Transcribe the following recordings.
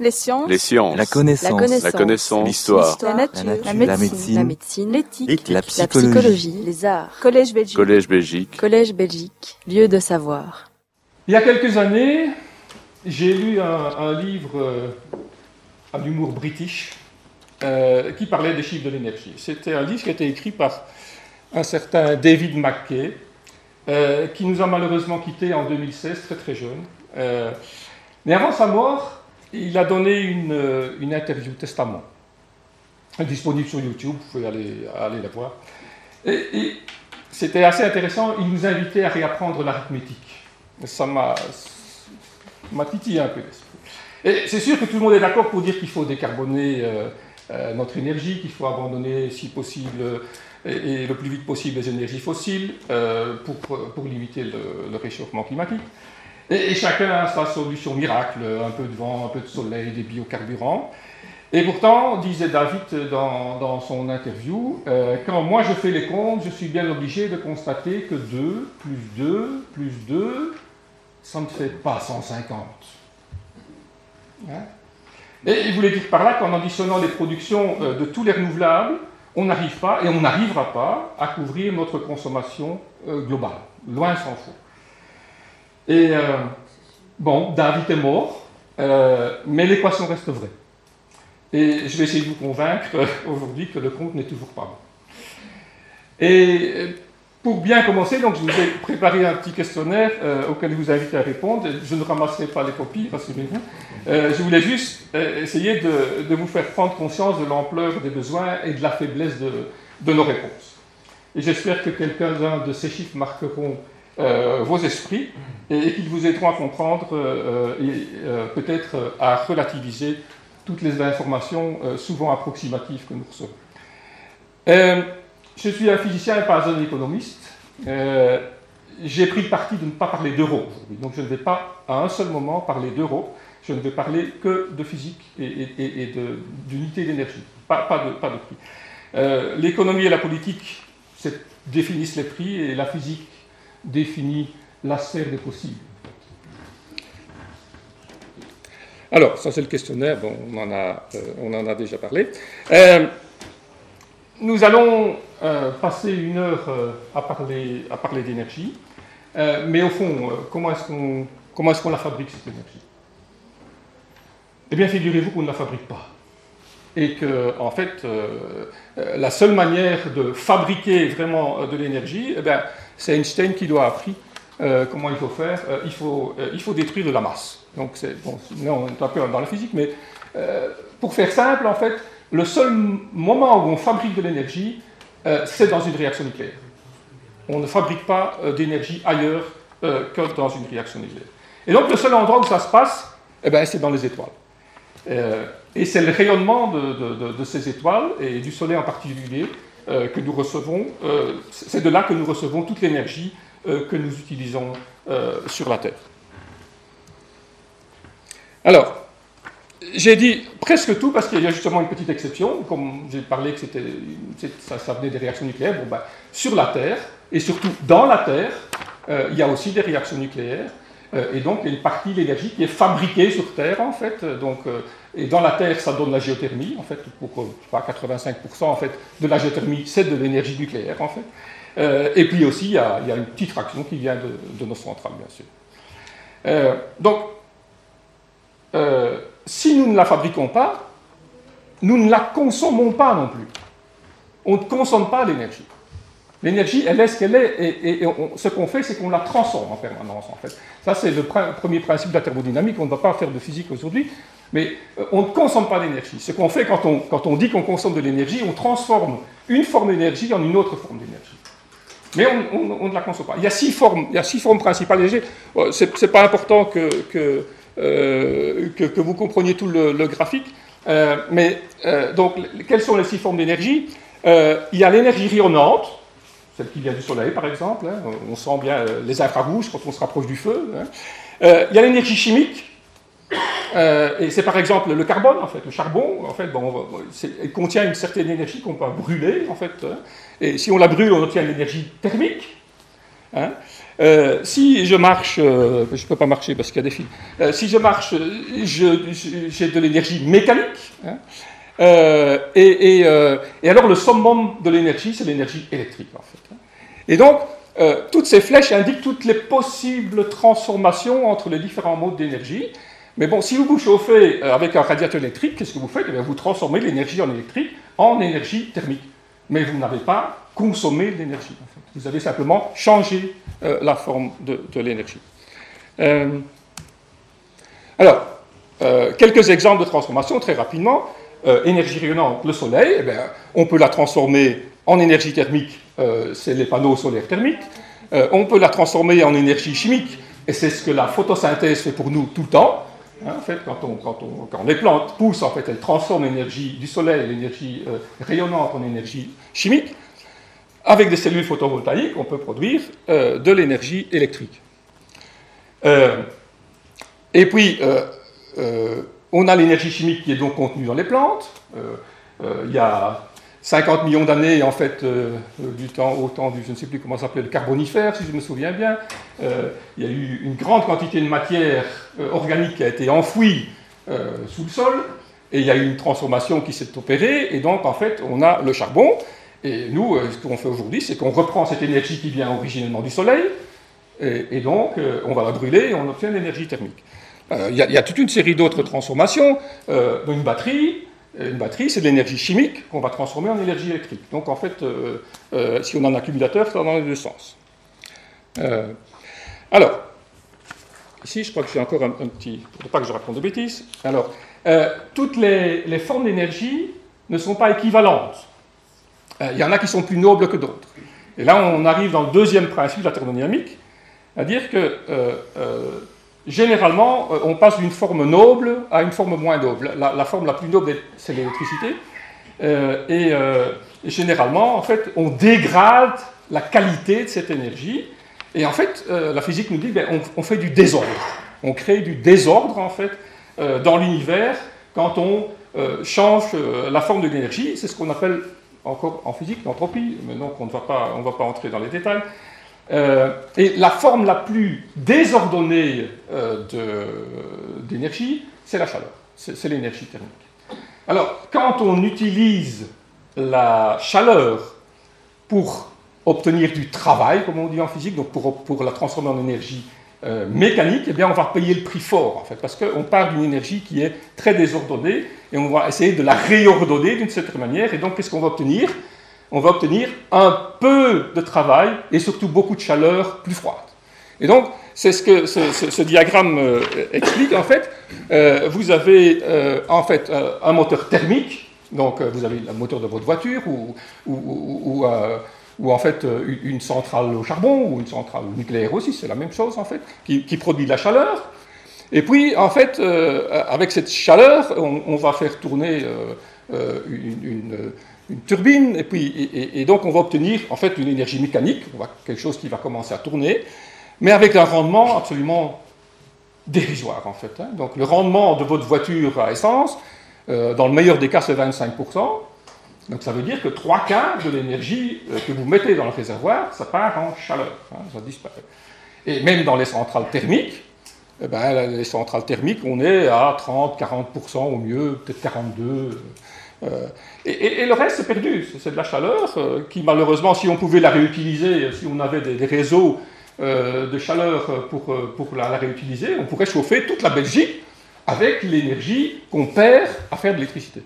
Les sciences. Les sciences. La connaissance. La connaissance. L'histoire. La nature. La nature. La La médecine. médecine. La médecine. L'éthique. La La psychologie. Les arts. Collège Belgique. Collège Belgique. Collège Belgique. Lieu de savoir. Il y a quelques années, j'ai lu un, un livre euh, à l'humour british euh, qui parlait des chiffres de l'énergie. C'était un livre qui a été écrit par un certain David McKay, euh, qui nous a malheureusement quittés en 2016, très très jeune. Euh, mais avant sa mort, il a donné une, euh, une interview testament, disponible sur YouTube, vous pouvez aller, aller la voir. Et, c'était assez intéressant, il nous invitait à réapprendre l'arithmétique. Ça m'a titillé un peu. Et c'est sûr que tout le monde est d'accord pour dire qu'il faut décarboner euh, euh, notre énergie, qu'il faut abandonner, si possible, et, le plus vite possible, les énergies fossiles pour, pour limiter le réchauffement climatique. Et, chacun a sa solution miracle, un peu de vent, un peu de soleil, des biocarburants. Et pourtant, disait David dans, dans son interview, euh, quand moi je fais les comptes, je suis bien obligé de constater que 2 plus 2 plus 2, ça ne fait pas 150. Hein? Et il voulait dire par là qu'en additionnant les productions euh, de tous les renouvelables, on n'arrive pas, et on n'arrivera pas, à couvrir notre consommation euh, globale. Loin s'en faut. Et euh, bon, David est mort, euh, mais l'équation reste vraie. Et je vais essayer de vous convaincre euh, aujourd'hui que le compte n'est toujours pas bon. Et pour bien commencer, donc, je vous ai préparé un petit questionnaire auquel je vous invite à répondre. Je ne ramasserai pas les copies, rassurez-vous. Je voulais juste essayer de, vous faire prendre conscience de l'ampleur des besoins et de la faiblesse de, nos réponses. Et j'espère que quelques-uns de ces chiffres marqueront vos esprits et, qu'ils vous aideront à comprendre euh, et euh, peut-être euh, à relativiser toutes les informations euh, souvent approximatives que nous recevons. Euh, je suis un physicien et pas un économiste. Euh, J'ai pris le parti de ne pas parler d'euros aujourd'hui. Donc je ne vais pas à un seul moment parler d'euros. Je ne vais parler que de physique et, et- d'unité d'énergie, pas, de, prix. Euh, L'économie et la politique définissent les prix et la physique définit la sphère des possibles. Alors, ça c'est le questionnaire, bon, on, en a, euh, on en a déjà parlé. Euh, nous allons euh, passer une heure à parler, à parler d'énergie, mais au fond, comment est-ce qu'on est-ce qu'on la fabrique cette énergie? Eh bien, figurez-vous qu'on ne la fabrique pas. Et que, en fait, la seule manière de fabriquer vraiment de l'énergie, eh bien, c'est Einstein qui doit appris euh, comment il faut faire. Euh, il, faut, euh, il faut détruire de la masse. Donc, c'est, bon, là, on est un peu dans la physique, mais euh, pour faire simple, en fait, le seul moment où on fabrique de l'énergie, c'est dans une réaction nucléaire. On ne fabrique pas d'énergie ailleurs que dans une réaction nucléaire. Et donc, le seul endroit où ça se passe, eh ben, c'est dans les étoiles. Et c'est le rayonnement de, de- ces étoiles, et du Soleil en particulier, que nous recevons. euh, c'est de là que nous recevons toute l'énergie euh, que nous utilisons euh, sur la Terre. Alors, j'ai dit presque tout parce qu'il y a justement une petite exception. Comme j'ai parlé que c'était, ça, venait des réactions nucléaires, ben, sur la Terre, et surtout dans la Terre, euh, il y a aussi des réactions nucléaires. Euh, et donc, il y a une partie de l'énergie qui est fabriquée sur Terre, en fait. Donc, euh, et dans la Terre, ça donne la géothermie, en fait. Pour euh, je sais pas, 85% en fait, de la géothermie, c'est de l'énergie nucléaire, en fait. Euh, et puis aussi, il y, a, une petite fraction qui vient de, nos centrales, bien sûr. Euh, donc, euh, si nous ne la fabriquons pas, nous ne la consommons pas non plus. On ne consomme pas l'énergie. L'énergie, elle est ce qu'elle est, et, ce qu'on fait, c'est qu'on la transforme en permanence, en fait. Ça, c'est le pr- premier principe de la thermodynamique. On ne va pas faire de physique aujourd'hui, mais euh, on ne consomme pas d'énergie. Ce qu'on fait quand on, dit qu'on consomme de l'énergie, on transforme une forme d'énergie en une autre forme d'énergie. Mais on, ne la consomme pas. Il y a six formes, il y a six formes principales. Euh, C'est n'est pas important que, euh, que, que vous compreniez tout le, graphique. Mais donc, quelles sont les six formes d'énergie? Il y a l'énergie rayonnante, celle qui vient du soleil par exemple. hein. On sent bien euh, les infrarouges quand on se rapproche du feu. hein. Euh, il y a l'énergie chimique. Euh, et c'est par exemple le carbone, en fait, le charbon, en fait, il contient une certaine énergie qu'on peut brûler, en fait. hein. Et si on la brûle, on obtient l'énergie thermique. Si je marche, je ne peux pas marcher parce qu'il y a des fils. Si je marche, j'ai de l'énergie mécanique. Et, et, alors le summum de l'énergie, c'est l'énergie électrique en fait. Et donc, toutes ces flèches indiquent toutes les possibles transformations entre les différents modes d'énergie. Mais bon, si vous vous chauffez avec un radiateur électrique, qu'est-ce que vous faites? Eh Vous transformez l'énergie en électrique en énergie thermique. Mais vous n'avez pas consommé l'énergie. Vous avez simplement changé euh, la forme de, l'énergie. Euh, alors, euh, quelques exemples de transformation très rapidement. Énergie rayonnante, le soleil, eh on peut la transformer en énergie thermique, c'est les panneaux solaires thermiques. on peut la transformer en énergie chimique, et c'est ce que la photosynthèse fait pour nous tout le temps. Hein, en fait, quand, quand, les plantes poussent, en fait, elles transforment l'énergie du soleil, l'énergie rayonnante en énergie chimique. Avec des cellules photovoltaïques, on peut produire euh, de l'énergie électrique. Euh, et puis, euh, on a l'énergie chimique qui est donc contenue dans les plantes. il y a 50 millions d'années, en fait, du temps, au temps du, je ne sais plus comment ça le carbonifère, si je me souviens bien, il y a eu une grande quantité de matière organique qui a été enfouie sous le sol, et il y a eu une transformation qui s'est opérée, et donc, en fait, on a le charbon, et nous, euh, ce qu'on fait aujourd'hui, c'est qu'on reprend cette énergie qui vient originellement du Soleil, et, donc euh, on va la brûler et on obtient l'énergie thermique. Euh, il y, a toute une série d'autres transformations. une batterie, une batterie, c'est de l'énergie chimique qu'on va transformer en énergie électrique. Donc en fait, si on a un accumulateur, ça va dans les deux sens. alors, ici, je crois que j'ai encore un, petit, pour ne pas que je raconte de bêtises. Alors, toutes les formes d'énergie ne sont pas équivalentes. Il euh, y en a qui sont plus nobles que d'autres. Et là, on arrive dans le deuxième principe de la thermodynamique, à dire que euh, euh, généralement, on passe d'une forme noble à une forme moins noble. La, forme la plus noble, c'est l'électricité. Et, généralement, en fait, on dégrade la qualité de cette énergie. Et en fait, la physique nous dit, ben, on, fait du désordre. On crée du désordre, en fait, dans l'univers quand on change la forme de l'énergie. C'est ce qu'on appelle encore en physique, l'entropie, mais donc on ne va pas, on va pas entrer dans les détails. Euh, et la forme la plus désordonnée euh, d'énergie, c'est la chaleur, c'est l'énergie thermique. Alors, quand on utilise la chaleur pour obtenir du travail, comme on dit en physique, donc pour, la transformer en énergie euh, mécanique, eh bien, on va payer le prix fort, en fait, parce qu'on part d'une énergie qui est très désordonnée, et on va essayer de la réordonner d'une certaine manière, et donc qu'est-ce qu'on va obtenir? On va obtenir un peu de travail, et surtout beaucoup de chaleur plus froide. Et donc, c'est ce que ce, diagramme euh, explique, en fait. Euh, vous avez, en fait, un moteur thermique, donc vous avez le moteur de votre voiture, ou, ou, en fait euh, une centrale au charbon ou une centrale nucléaire aussi, c'est la même chose en fait, qui, produit de la chaleur. Et puis en fait, euh, avec cette chaleur, on, va faire tourner euh, une, turbine et puis et, donc on va obtenir en fait une énergie mécanique, quelque chose qui va commencer à tourner, mais avec un rendement absolument dérisoire en fait. Hein. Donc le rendement de votre voiture à essence, dans le meilleur des cas, c'est 25% donc ça veut dire que trois quarts de l'énergie euh, que vous mettez dans le réservoir, ça part en chaleur, hein, ça disparaît. Et même dans les centrales thermiques, eh ben, les centrales thermiques, on est à 30-40% au mieux, peut-être 42%. Euh, et, le reste, c'est perdu. C'est de la chaleur euh, qui, malheureusement, si on pouvait la réutiliser, si on avait des, réseaux de chaleur pour, pour la, réutiliser, on pourrait chauffer toute la Belgique avec l'énergie qu'on perd à faire de l'électricité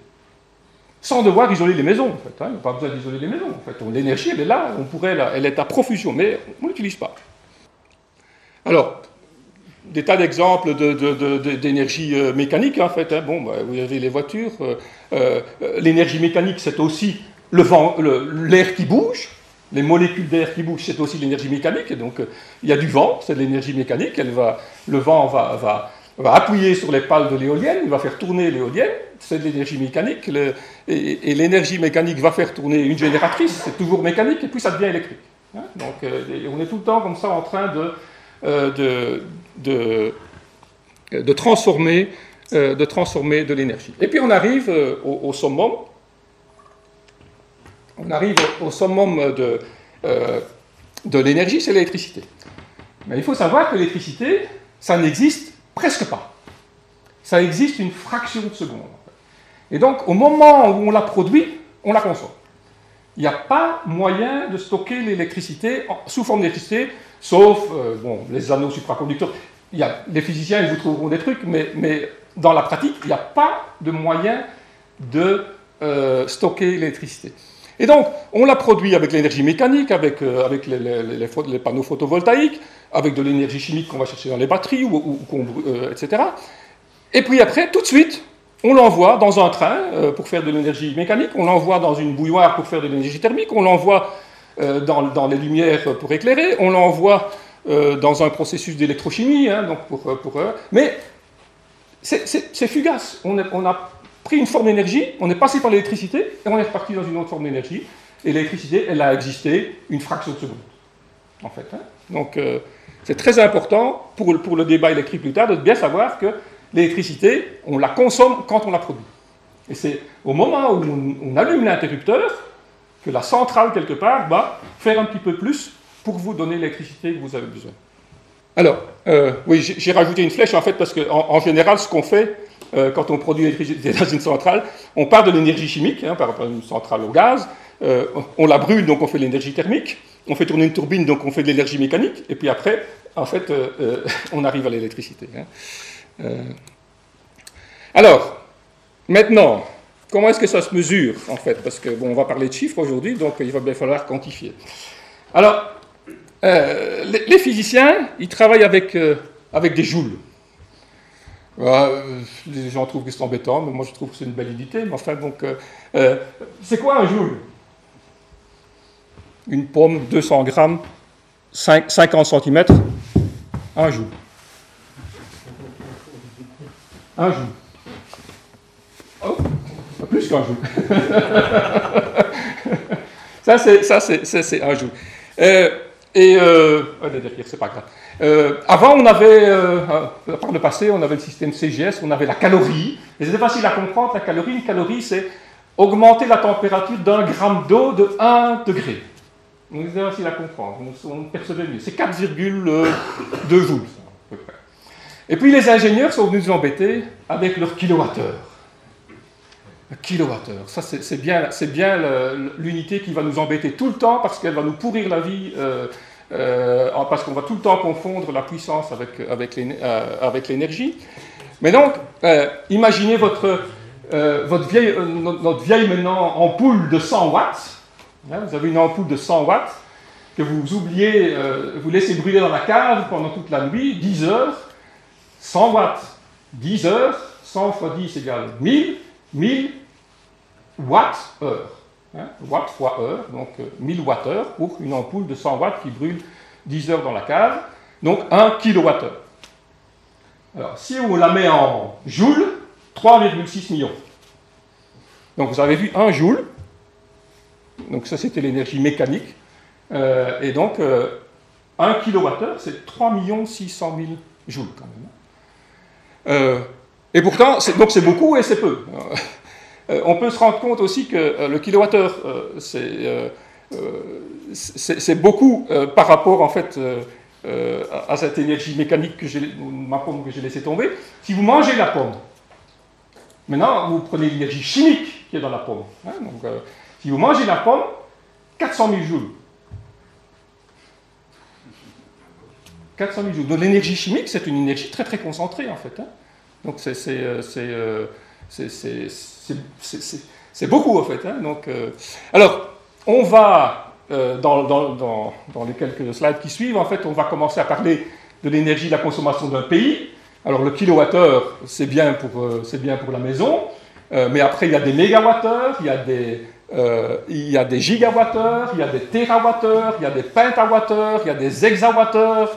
sans devoir isoler les maisons, en fait. Hein. Il n'y a pas besoin d'isoler les maisons, en fait. L'énergie, elle est là, on pourrait, elle est à profusion, mais on ne l'utilise pas. Alors, des tas d'exemples d'énergie de, euh, mécanique, en fait. Hein. Bon, bah, vous avez les voitures. Euh, euh, l'énergie mécanique, c'est aussi l'air qui bouge. Les molécules d'air qui bougent, c'est aussi l'énergie mécanique. Donc, il y a du vent, c'est de l'énergie mécanique. Elle va, le vent va, va va appuyer sur les pales de l'éolienne, il va faire tourner l'éolienne, c'est de l'énergie mécanique, et, l'énergie mécanique va faire tourner une génératrice, c'est toujours mécanique, et puis ça devient électrique. Hein. Donc on est tout le temps comme ça en train de, de, de, transformer, euh, de transformer de l'énergie. Et puis on arrive au, summum, on arrive au, summum de, de l'énergie, c'est l'électricité. Mais il faut savoir que l'électricité, ça n'existe presque pas. Ça existe une fraction de seconde. Et donc, au moment où on la produit, on la consomme. Il n'y a pas moyen de stocker l'électricité sous forme d'électricité, sauf euh, bon, les anneaux supraconducteurs. Il y a, les physiciens, ils vous trouveront des trucs, mais, mais dans la pratique, il n'y a pas de moyen de euh, stocker l'électricité. Et donc, on la produit avec l'énergie mécanique, avec, euh, avec les, les, panneaux photovoltaïques, avec de l'énergie chimique qu'on va chercher dans les batteries, ou, etc. Et puis après, tout de suite, on l'envoie dans un train pour faire de l'énergie mécanique, on l'envoie dans une bouilloire pour faire de l'énergie thermique, on l'envoie euh, dans, les lumières pour éclairer, on l'envoie euh, dans un processus d'électrochimie, hein, donc pour, mais c'est fugace. On, a pris une forme d'énergie, on est passé par l'électricité et on est reparti dans une autre forme d'énergie. Et l'électricité, elle a existé une fraction de seconde, en fait. Hein. Donc c'est très important pour le débat électrique plus tard de bien savoir que l'électricité, on la consomme quand on la produit. Et c'est au moment où on, allume l'interrupteur que la centrale, quelque part, va faire un petit peu plus pour vous donner l'électricité que vous avez besoin. Alors, euh, oui, j'ai rajouté une flèche en fait parce qu'en en, général, ce qu'on fait euh, quand on produit l'électricité dans une centrale, on part de l'énergie chimique, hein, par rapport à une centrale au gaz, euh, on la brûle, donc on fait de l'énergie thermique, on fait tourner une turbine, donc on fait de l'énergie mécanique, et puis après, en fait, on arrive à l'électricité. Hein. Alors, maintenant, comment est-ce que ça se mesure, en fait? Parce que, bon, on va parler de chiffres aujourd'hui, donc il va bien falloir quantifier. Alors, euh, les, physiciens, ils travaillent avec, euh, des joules. les gens trouvent que c'est embêtant, mais moi je trouve que c'est une belle idée. Mais enfin, donc, c'est quoi un joule? Une pomme, 200 grammes, 50 cm, un joule. Un jour. Oh, plus qu'un jour. ça, c'est, un jour. Euh, et, euh, c'est pas grave. Euh, avant, on avait, euh, par le passé, on avait le système CGS, on avait la calorie. Et c'était facile à comprendre, la calorie. Une calorie, c'est augmenter la température d'un gramme d'eau de 1 degré. Donc c'est facile à comprendre, on, percevait mieux. C'est 4,2 joules, à peu près. Et puis les ingénieurs sont venus nous embêter avec leur kilowattheure. Kilowattheure, ça c'est bien, bien l'unité qui va nous embêter tout le temps parce qu'elle va nous pourrir la vie, euh, euh, parce qu'on va tout le temps confondre la puissance avec, avec euh, l'énergie. Mais donc, imaginez votre, votre vieille, notre vieille maintenant ampoule de 100 watts. Hein, vous avez une ampoule de 100 watts que vous oubliez, vous laissez brûler dans la cave pendant toute la nuit, 10 heures. 100 watts, 10 heures, 100 fois 10 égale 1000, 1000 watts heure. Hein, watt fois heure, donc 1000 euh, watts heure pour une ampoule de 100 watts qui brûle 10 heures dans la cave, donc 1 kilowattheure. Alors, si on la met en joules, 3,6 millions. Donc, vous avez vu 1 joule, donc ça c'était l'énergie mécanique, euh, et donc 1 euh, kilowattheure, c'est 3 600 000 joules quand même. Euh, et pourtant, donc c'est beaucoup et c'est peu. Euh, on peut se rendre compte aussi que euh, le kilowattheure, c'est beaucoup par rapport en fait à cette énergie mécanique que ma pomme que j'ai laissé tomber. Si vous mangez la pomme, maintenant vous prenez l'énergie chimique qui est dans la pomme. Hein, donc, si vous mangez la pomme, 400 000 joules. 400 000 joules. Donc l'énergie chimique, c'est une énergie très très concentrée en fait. Hein. Donc euh, euh, c'est beaucoup en fait. Hein. Donc, euh, alors, on va, dans, dans, les quelques slides qui suivent, en fait, on va commencer à parler de l'énergie de la consommation d'un pays. Alors le kilowattheure, c'est bien, pour, pour la maison, mais après il y a des mégawattheures, il y a des, il y gigawattheures, il y a des térawattheures, il y a des pentawattheures, il y a des hexawattheures,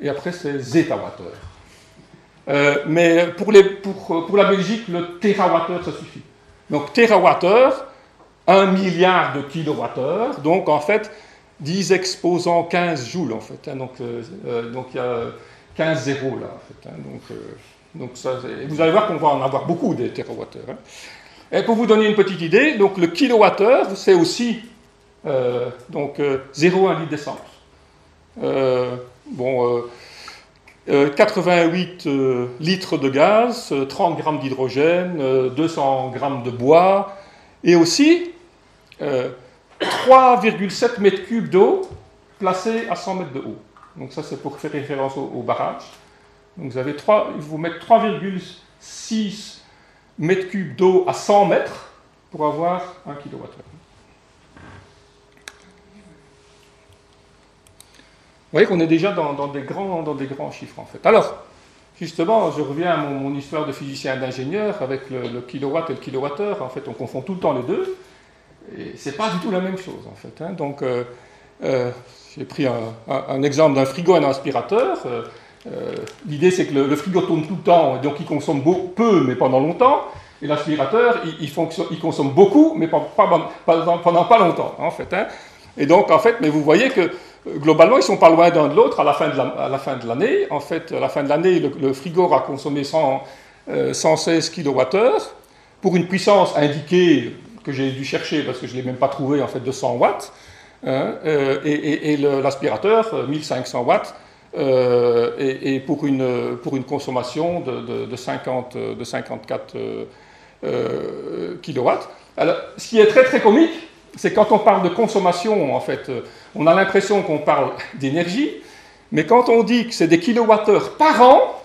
et après c'est zétawattheures. Euh, mais pour, la Belgique, le térawattheure, ça suffit. Donc térawattheure, 1 milliard de kilowattheures, donc en fait 10 exposants 15 joules en fait. Hein, donc, euh, euh, donc il y a 15 zéros là. Hein, donc, donc vous allez voir qu'on va en avoir beaucoup des térawattheures. Hein. Et pour vous donner une petite idée, donc le kilowattheure, c'est aussi donc 0,1 litre d'essence. bon, 88 litres de gaz, 30 grammes d'hydrogène, 200 grammes de bois, et aussi 3,7 mètres cubes d'eau placés à 100 mètres de haut. Donc ça, c'est pour faire référence au, barrage. Donc vous avez 3, vous mettre 3,6 mètres cubes d'eau à 100 mètres pour avoir 1 kWh. Voyez qu'on est déjà dans, des grands, chiffres en fait. Alors, justement, je reviens à mon, histoire de physicien et d'ingénieur avec le, kilowatt et le kilowattheure. En fait, on confond tout le temps les deux. Et c'est pas du tout la même chose en fait. Hein. Donc, euh, euh, j'ai pris un, exemple d'un frigo et d'un aspirateur. Euh, l'idée, c'est que le, frigo tourne tout le temps, donc il consomme peu, mais pendant longtemps. Et l'aspirateur, il, il, consomme beaucoup, mais pas, pendant pas longtemps, en fait. Hein. Et donc, en fait, mais vous voyez que globalement, ils sont pas loin d'un de l'autre à la fin de l'année. En fait, à la fin de l'année, le, frigo a consommé 100, 116 kWh pour une puissance indiquée que j'ai dû chercher parce que je ne l'ai même pas trouvé, en fait, de 100 watts. Hein, euh, et, l'aspirateur, 1500 watts, euh, et, pour, une, pour une consommation de, de, 50, de 54 euh, kilowatts. Alors, ce qui est très très comique, c'est quand on parle de consommation, en fait, on a l'impression qu'on parle d'énergie, mais quand on dit que c'est des kilowattheures par an,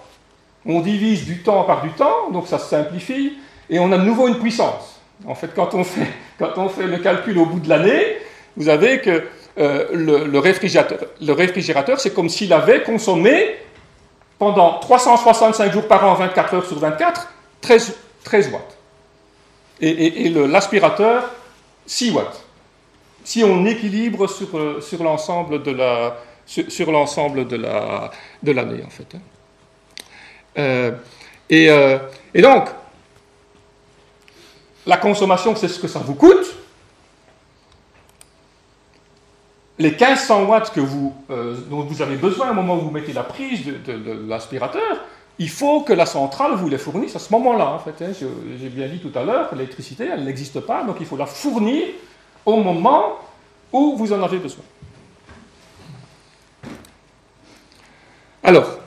on divise du temps par du temps, donc ça se simplifie, et on a de nouveau une puissance. En fait, quand on fait, le calcul au bout de l'année, vous avez que euh, le, réfrigérateur, c'est comme s'il avait consommé pendant 365 jours par an, 24 heures sur 24, 13, 13 watts. Et, l'aspirateur, 6 watts. Si on équilibre sur, euh, sur l'ensemble de la sur, l'ensemble de la de l'année en fait. Hein. Euh, et, et donc la consommation, c'est ce que ça vous coûte. les 1500 watts que vous, euh, dont vous avez besoin au moment où vous mettez la prise de, l'aspirateur, il faut que la centrale vous les fournisse à ce moment-là. En fait, hein. j'ai bien dit tout à l'heure l'électricité, elle n'existe pas, donc il faut la fournir au moment où vous en avez besoin. Alors,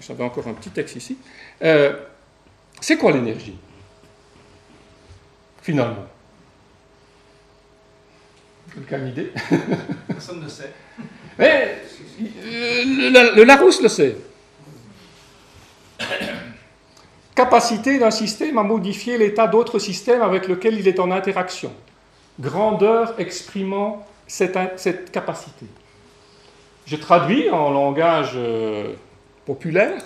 j'avais encore un petit texte ici. Euh, c'est quoi l'énergie Finalement? Quelqu'un a une idée? Personne ne sait. Mais euh, le, Larousse le sait. Capacité d'un système à modifier l'état d'autres systèmes avec lequel il est en interaction. Grandeur exprimant cette, capacité. Je traduis en langage euh, populaire.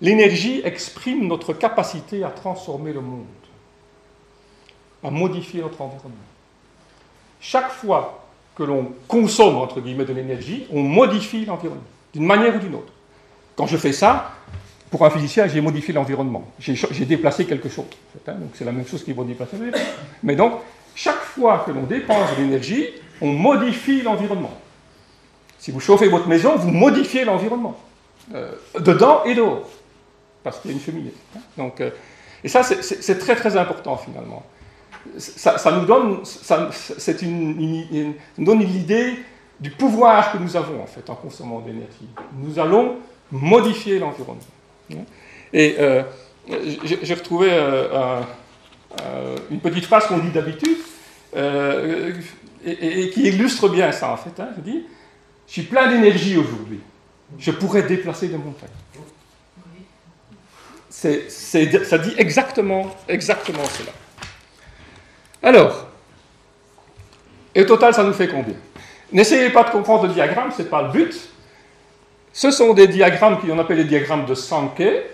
L'énergie exprime notre capacité à transformer le monde à modifier notre environnement. Chaque fois que l'on consomme, entre guillemets, de l'énergie, on modifie l'environnement, d'une manière ou d'une autre. Quand je fais ça, pour un physicien, j'ai modifié l'environnement. J'ai déplacé quelque chose. Donc c'est la même chose qui va déplacer Mais donc, chaque fois que l'on dépense de l'énergie, on modifie l'environnement. Si vous chauffez votre maison, vous modifiez l'environnement. Euh, dedans et dehors. Parce qu'il y a une cheminée. Donc, euh, et ça, c'est très très important finalement ça, nous donne, ça, une, donne l'idée du pouvoir que nous avons en fait en consommant de l'énergie. Nous allons modifier l'environnement. Et euh, j'ai retrouvé euh, une petite phrase qu'on dit d'habitude euh, et, qui illustre bien ça en fait. Hein. Je dis, je suis plein d'énergie aujourd'hui. Je pourrais déplacer des montagnes. ça dit exactement, exactement cela. Alors, et au total, ça nous fait combien? N'essayez pas de comprendre le diagramme, ce n'est pas le but. Ce sont des diagrammes qu'on appelle les diagrammes de Sankey,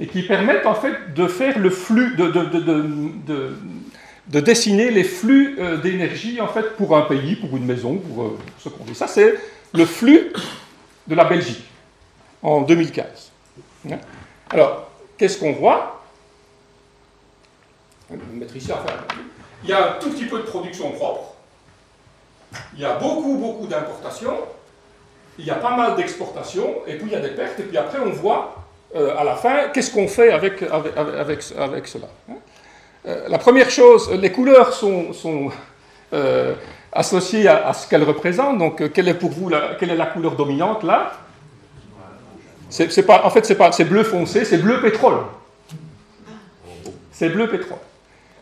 et qui permettent en fait de faire le flux, de, de, dessiner les flux euh, d'énergie en fait pour un pays, pour une maison, pour euh, ce qu'on dit. Ça, c'est le flux de la Belgique en 2015. Hein? Alors, qu'est-ce qu'on voit? Il y a un tout petit peu de production propre, il y a beaucoup, beaucoup d'importations, il y a pas mal d'exportations, et puis il y a des pertes, et puis après on voit euh, à la fin qu'est-ce qu'on fait avec, avec, avec, cela. Hein. Euh, la première chose, les couleurs sont, euh, associée à, ce qu'elle représente. Donc, quelle est pour vous la, quelle est la couleur dominante là? C'est, pas, En fait, c'est, pas, c'est bleu foncé, c'est bleu pétrole. C'est bleu pétrole.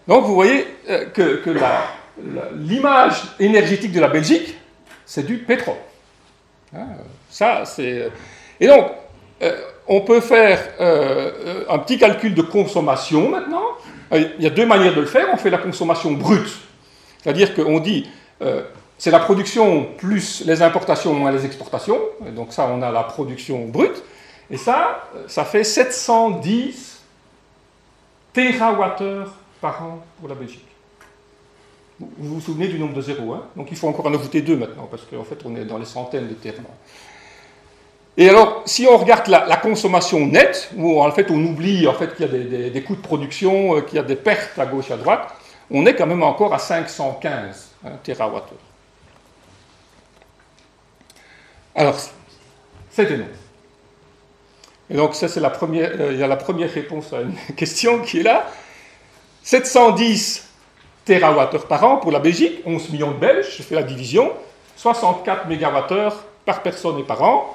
Donc, vous voyez que, que l'image énergétique de la Belgique, c'est du pétrole. Hein, ça, c'est. Et donc, on peut faire euh, un petit calcul de consommation maintenant. Euh, il y a deux manières de le faire. On fait la consommation brute, c'est-à-dire qu'on dit euh, c'est la production plus les importations moins les exportations. donc ça, on a la production brute. Et ça, ça fait 710 TWh par an pour la Belgique. Vous vous souvenez du nombre de zéros, hein? Donc il faut encore en ajouter deux maintenant, parce qu'en fait on est dans les centaines de termes. Et alors, si on regarde la, consommation nette, où en fait on oublie en fait, qu'il y a des, coûts de production, euh, qu'il y a des pertes à gauche et à droite, on est quand même encore à 515 hein, TWh. Alors, c'est énorme. Et donc, ça, c'est la première, euh, il y a la première réponse à une question qui est là. 710 TWh par an pour la Belgique, 11 millions de Belges, je fais la division, 64 MWh par personne et par an.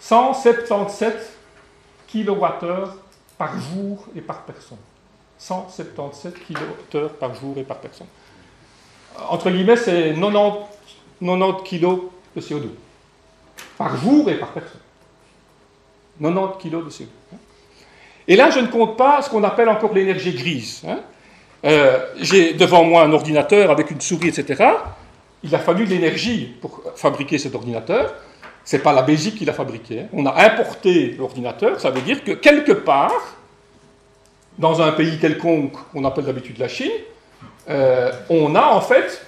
177 kWh par jour et par personne. 177 kWh par jour et par personne. Entre guillemets, c'est 90, 90 kg de CO2 par jour et par personne. 90 kg de CO2. Et là, je ne compte pas ce qu'on appelle encore l'énergie grise. Hein. Euh, j'ai devant moi un ordinateur avec une souris, etc. Il a fallu de l'énergie pour fabriquer cet ordinateur n'est pas la Belgique qui l'a fabriqué. Hein. On a importé l'ordinateur, ça veut dire que quelque part, dans un pays quelconque, qu'on appelle d'habitude la Chine, euh, on a en fait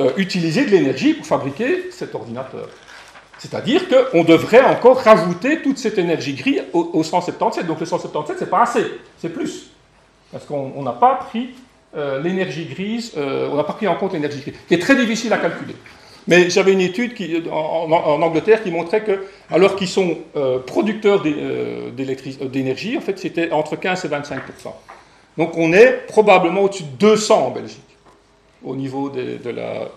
euh, utilisé de l'énergie pour fabriquer cet ordinateur. C'est-à-dire qu'on devrait encore rajouter toute cette énergie grise au, 177. Donc le 177, c'est pas assez, c'est plus. Parce qu'on n'a pas pris euh, l'énergie grise, on n'a pas pris en compte l'énergie grise, qui est très difficile à calculer. Mais j'avais une étude qui, en, Angleterre qui montrait que, alors qu'ils sont euh, producteurs euh, euh, d'énergie, en fait, c'était entre 15 et 25% Donc on est probablement au-dessus de 200 en Belgique, au niveau de, la.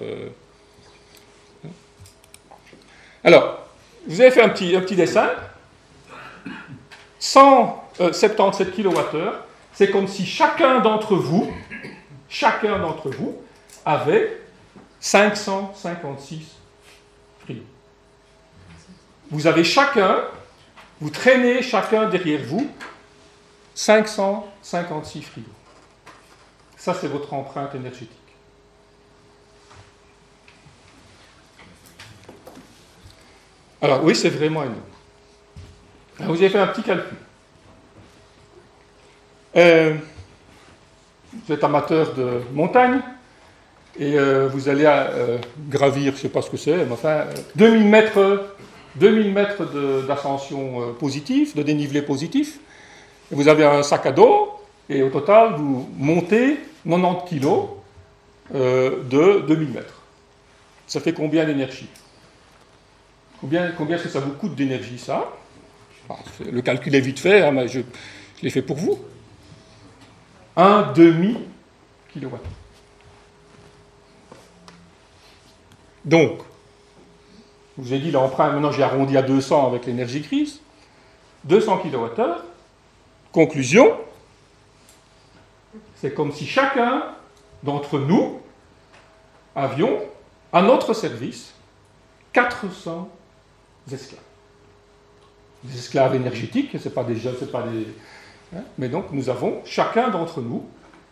Alors, vous avez fait un petit, un petit dessin. 177 kWh, c'est comme si chacun d'entre vous, chacun d'entre vous, avait 556 frigos. Vous avez chacun, vous traînez chacun derrière vous 556 frigos. Ça, c'est votre empreinte énergétique. Alors oui, c'est vraiment énorme. vous avez fait un petit calcul. Euh, vous êtes amateur de montagne et euh, vous allez euh, gravir, je ne sais pas ce que c'est, mais enfin, 2000 mètres, 2000 mètres d'ascension euh, positive, de dénivelé positif. vous avez un sac à dos, et au total, vous montez 90 kg de 2000 mètres. Ça fait combien d'énergie? Combien, combien est-ce que ça vous coûte d'énergie, ça? Le calcul est vite fait, hein, mais je l'ai fait pour vous. Un demi kilowatt. Donc, je vous ai dit l'empreinte, maintenant j'ai arrondi à 200 avec l'énergie grise. 200 kWh. Conclusion, c'est comme si chacun d'entre nous avions à notre service 400 esclaves. Des esclaves énergétiques, ce pas des jeunes, ce pas des. Hein, mais donc nous avons, chacun d'entre nous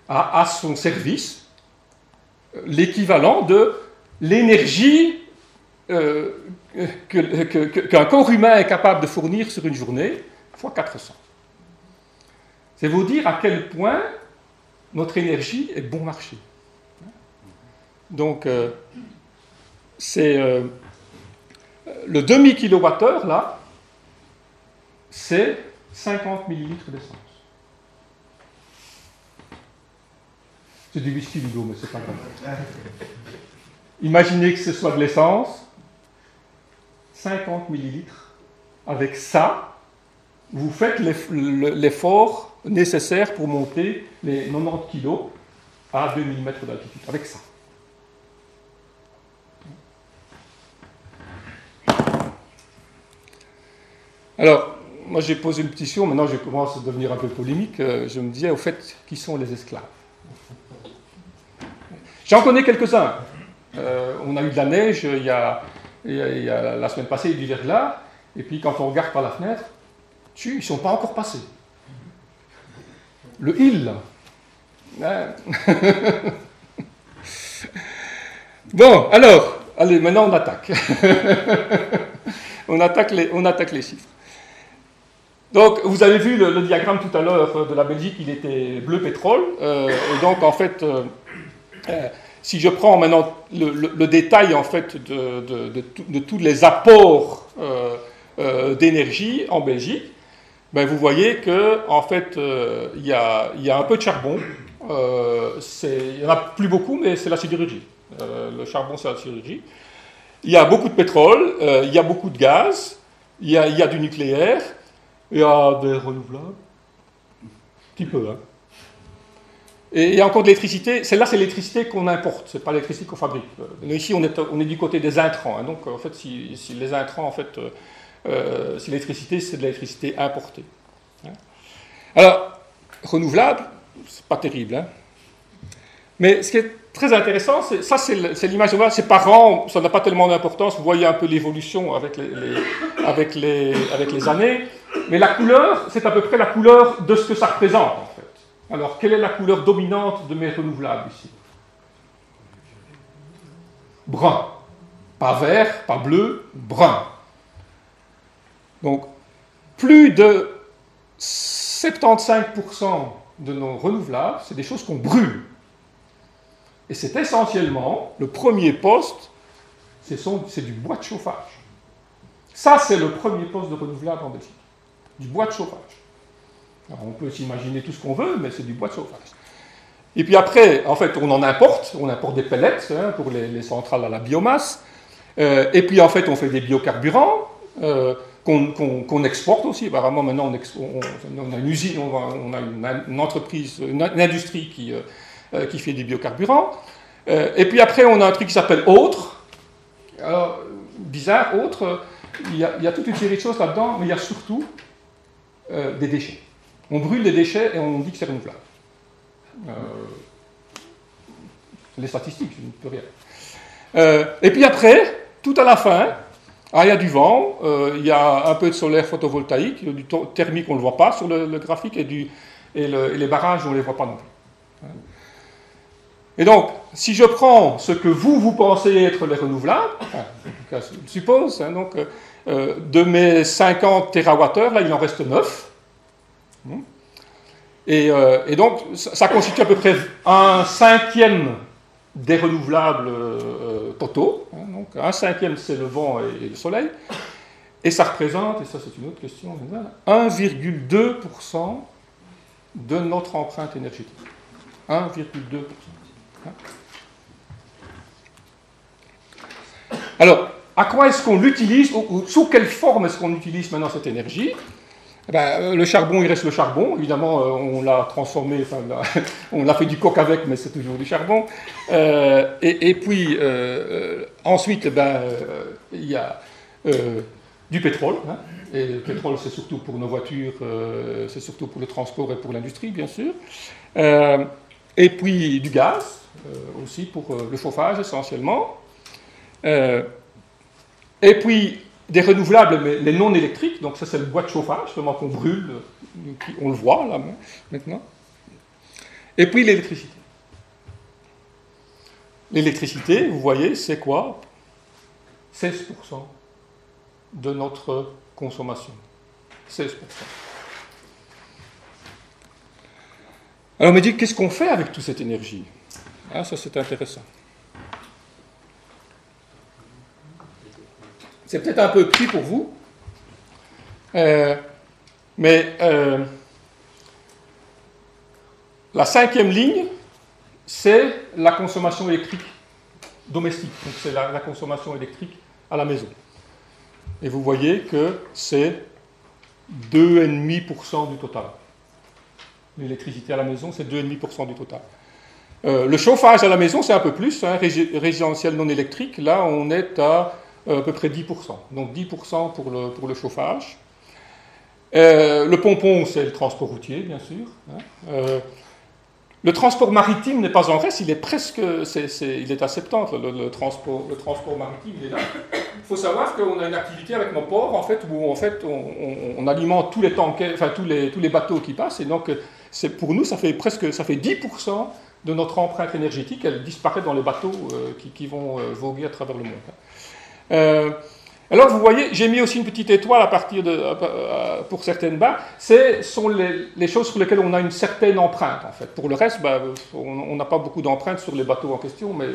à son service l'équivalent de l'énergie euh, qu'un corps humain est capable de fournir sur une journée, fois 400. C'est vous dire à quel point notre énergie est bon marché. Donc, euh, c'est euh, le demi-kilowattheure, là, c'est 50 millilitres d'essence. C'est du whisky du mais c'est pas grave. Imaginez que ce soit de l'essence, 50 millilitres. Avec ça, vous faites l'effort nécessaire pour monter les 90 kilos à 2 mm d'altitude. Avec ça. Alors, moi j'ai posé une pétition, maintenant je commence à devenir un peu polémique. Euh, je me disais, au fait, qui sont les esclaves? J'en connais quelques-uns. Euh, on a eu de la neige il y a, la semaine passée, il y a du verglas, et puis quand on regarde par la fenêtre, ils ne sont pas encore passés. Le il. Hein bon, alors, allez, maintenant on attaque. on, attaque les, on attaque les chiffres. Donc, vous avez vu le, diagramme tout à l'heure de la Belgique, il était bleu pétrole. Euh, et donc, en fait, euh, si je prends maintenant le, détail en fait de, tous les apports d'énergie en Belgique, ben, vous voyez que en fait, il y, a, un peu de charbon. il n'y en a plus beaucoup, mais c'est la sidérurgie. le charbon, c'est la sidérurgie. Il y a beaucoup de pétrole, il y a beaucoup de gaz, il y a du nucléaire. Il y a des renouvelables. Un petit peu, hein. Et il y a encore de l'électricité. Celle-là, c'est l'électricité qu'on importe, c'est pas l'électricité qu'on fabrique. ici, on est, du côté des intrants. Hein. Donc, en fait, si, les intrants, en fait, euh, euh, si l'électricité, c'est de l'électricité importée. Hein. Alors, renouvelable, c'est pas terrible. Hein. Mais ce qui est très intéressant, ça c'est l'image c'est par an, ça n'a pas tellement d'importance, vous voyez un peu l'évolution avec les, années, mais la couleur, c'est à peu près la couleur de ce que ça représente. Alors, quelle est la couleur dominante de mes renouvelables ici? Brun. Pas vert, pas bleu, brun. Donc, plus de 75% de nos renouvelables, c'est des choses qu'on brûle. Et c'est essentiellement, le premier poste, c'est du bois de chauffage. Ça, c'est le premier poste de renouvelable en Belgique. Du bois de chauffage. On peut s'imaginer tout ce qu'on veut, mais c'est du bois de chauffage. Et puis après, en fait, on en importe, on importe des pellets hein, pour les, centrales à la biomasse. Euh, et puis en fait, on fait des biocarburants euh, qu'on exporte aussi. Apparemment, maintenant, on, a une usine, on a, une, entreprise, une, industrie qui, euh, qui fait des biocarburants. Et puis après, on a un truc qui s'appelle autre. Alors, bizarre, autre, il y, a, toute une série de choses là-dedans, mais il y a surtout des déchets. On brûle des déchets et on dit que c'est renouvelable. les statistiques, je ne peux rien. et puis après, tout à la fin, ah, il y a du vent, il y a un peu de solaire photovoltaïque, du thermique, on ne le voit pas sur le, graphique, et, les barrages, on ne les voit pas non plus. Et donc, si je prends ce que vous, vous pensez être les renouvelables, enfin, je suppose, hein, donc, euh, de mes 50 TWh, là, il en reste 9. Hmm. Euh, et, donc, ça, constitue à peu près un cinquième des renouvelables euh, totaux. Hein, donc, un cinquième, c'est le vent et, le soleil. Et ça représente, et ça c'est une autre question, 1,2% de notre empreinte énergétique. 1,2%. Alors, à quoi est-ce qu'on l'utilise, ou, sous quelle forme est-ce qu'on utilise maintenant cette énergie? Ben, euh, Le charbon, il reste le charbon. Évidemment, euh, on l'a transformé, on a fait du coq avec, mais c'est toujours du charbon. Euh, et, puis, ensuite, eh ben, il y a du pétrole. Hein. et le pétrole, c'est surtout pour nos voitures, c'est surtout pour le transport et pour l'industrie, bien sûr. et puis du gaz, aussi pour le chauffage essentiellement. Et puis des renouvelables, mais les non électriques, donc ça c'est le bois de chauffage, seulement qu'on brûle, on le voit là maintenant. Et puis l'électricité. L'électricité, vous voyez, c'est quoi? 16% de notre consommation. 16%. Alors on me dit, qu'est-ce qu'on fait avec toute cette énergie? Ah, ça c'est intéressant. C'est peut-être un peu petit pour vous, euh, mais euh, la cinquième ligne, c'est la consommation électrique domestique. Donc c'est la, consommation électrique à la maison. Et vous voyez que c'est 2,5% du total. L'électricité à la maison, c'est 2,5% du total. Euh, le chauffage à la maison, c'est un peu plus, hein, résidentiel non électrique, là on est à à peu près 10%. Donc 10% pour le, pour le chauffage. Euh, le pompon, c'est le transport routier, bien sûr. Hein. Euh, le transport maritime n'est pas en reste, il est presque, il est à 70, le, transport, le transport maritime, il est là. Il faut savoir qu'on a une activité avec nos ports, en fait, où en fait, on, alimente tous les tankers, enfin, tous les, tous les bateaux qui passent, et donc, pour nous, ça fait presque, ça fait 10% de notre empreinte énergétique, elle disparaît dans les bateaux euh, qui, vont euh, voguer à travers le monde. Euh, alors vous voyez, j'ai mis aussi une petite étoile à partir de, pour certaines barres. Ce sont les, choses sur lesquelles on a une certaine empreinte en fait. Pour le reste, bah, on n'a pas beaucoup d'empreintes sur les bateaux en question, mais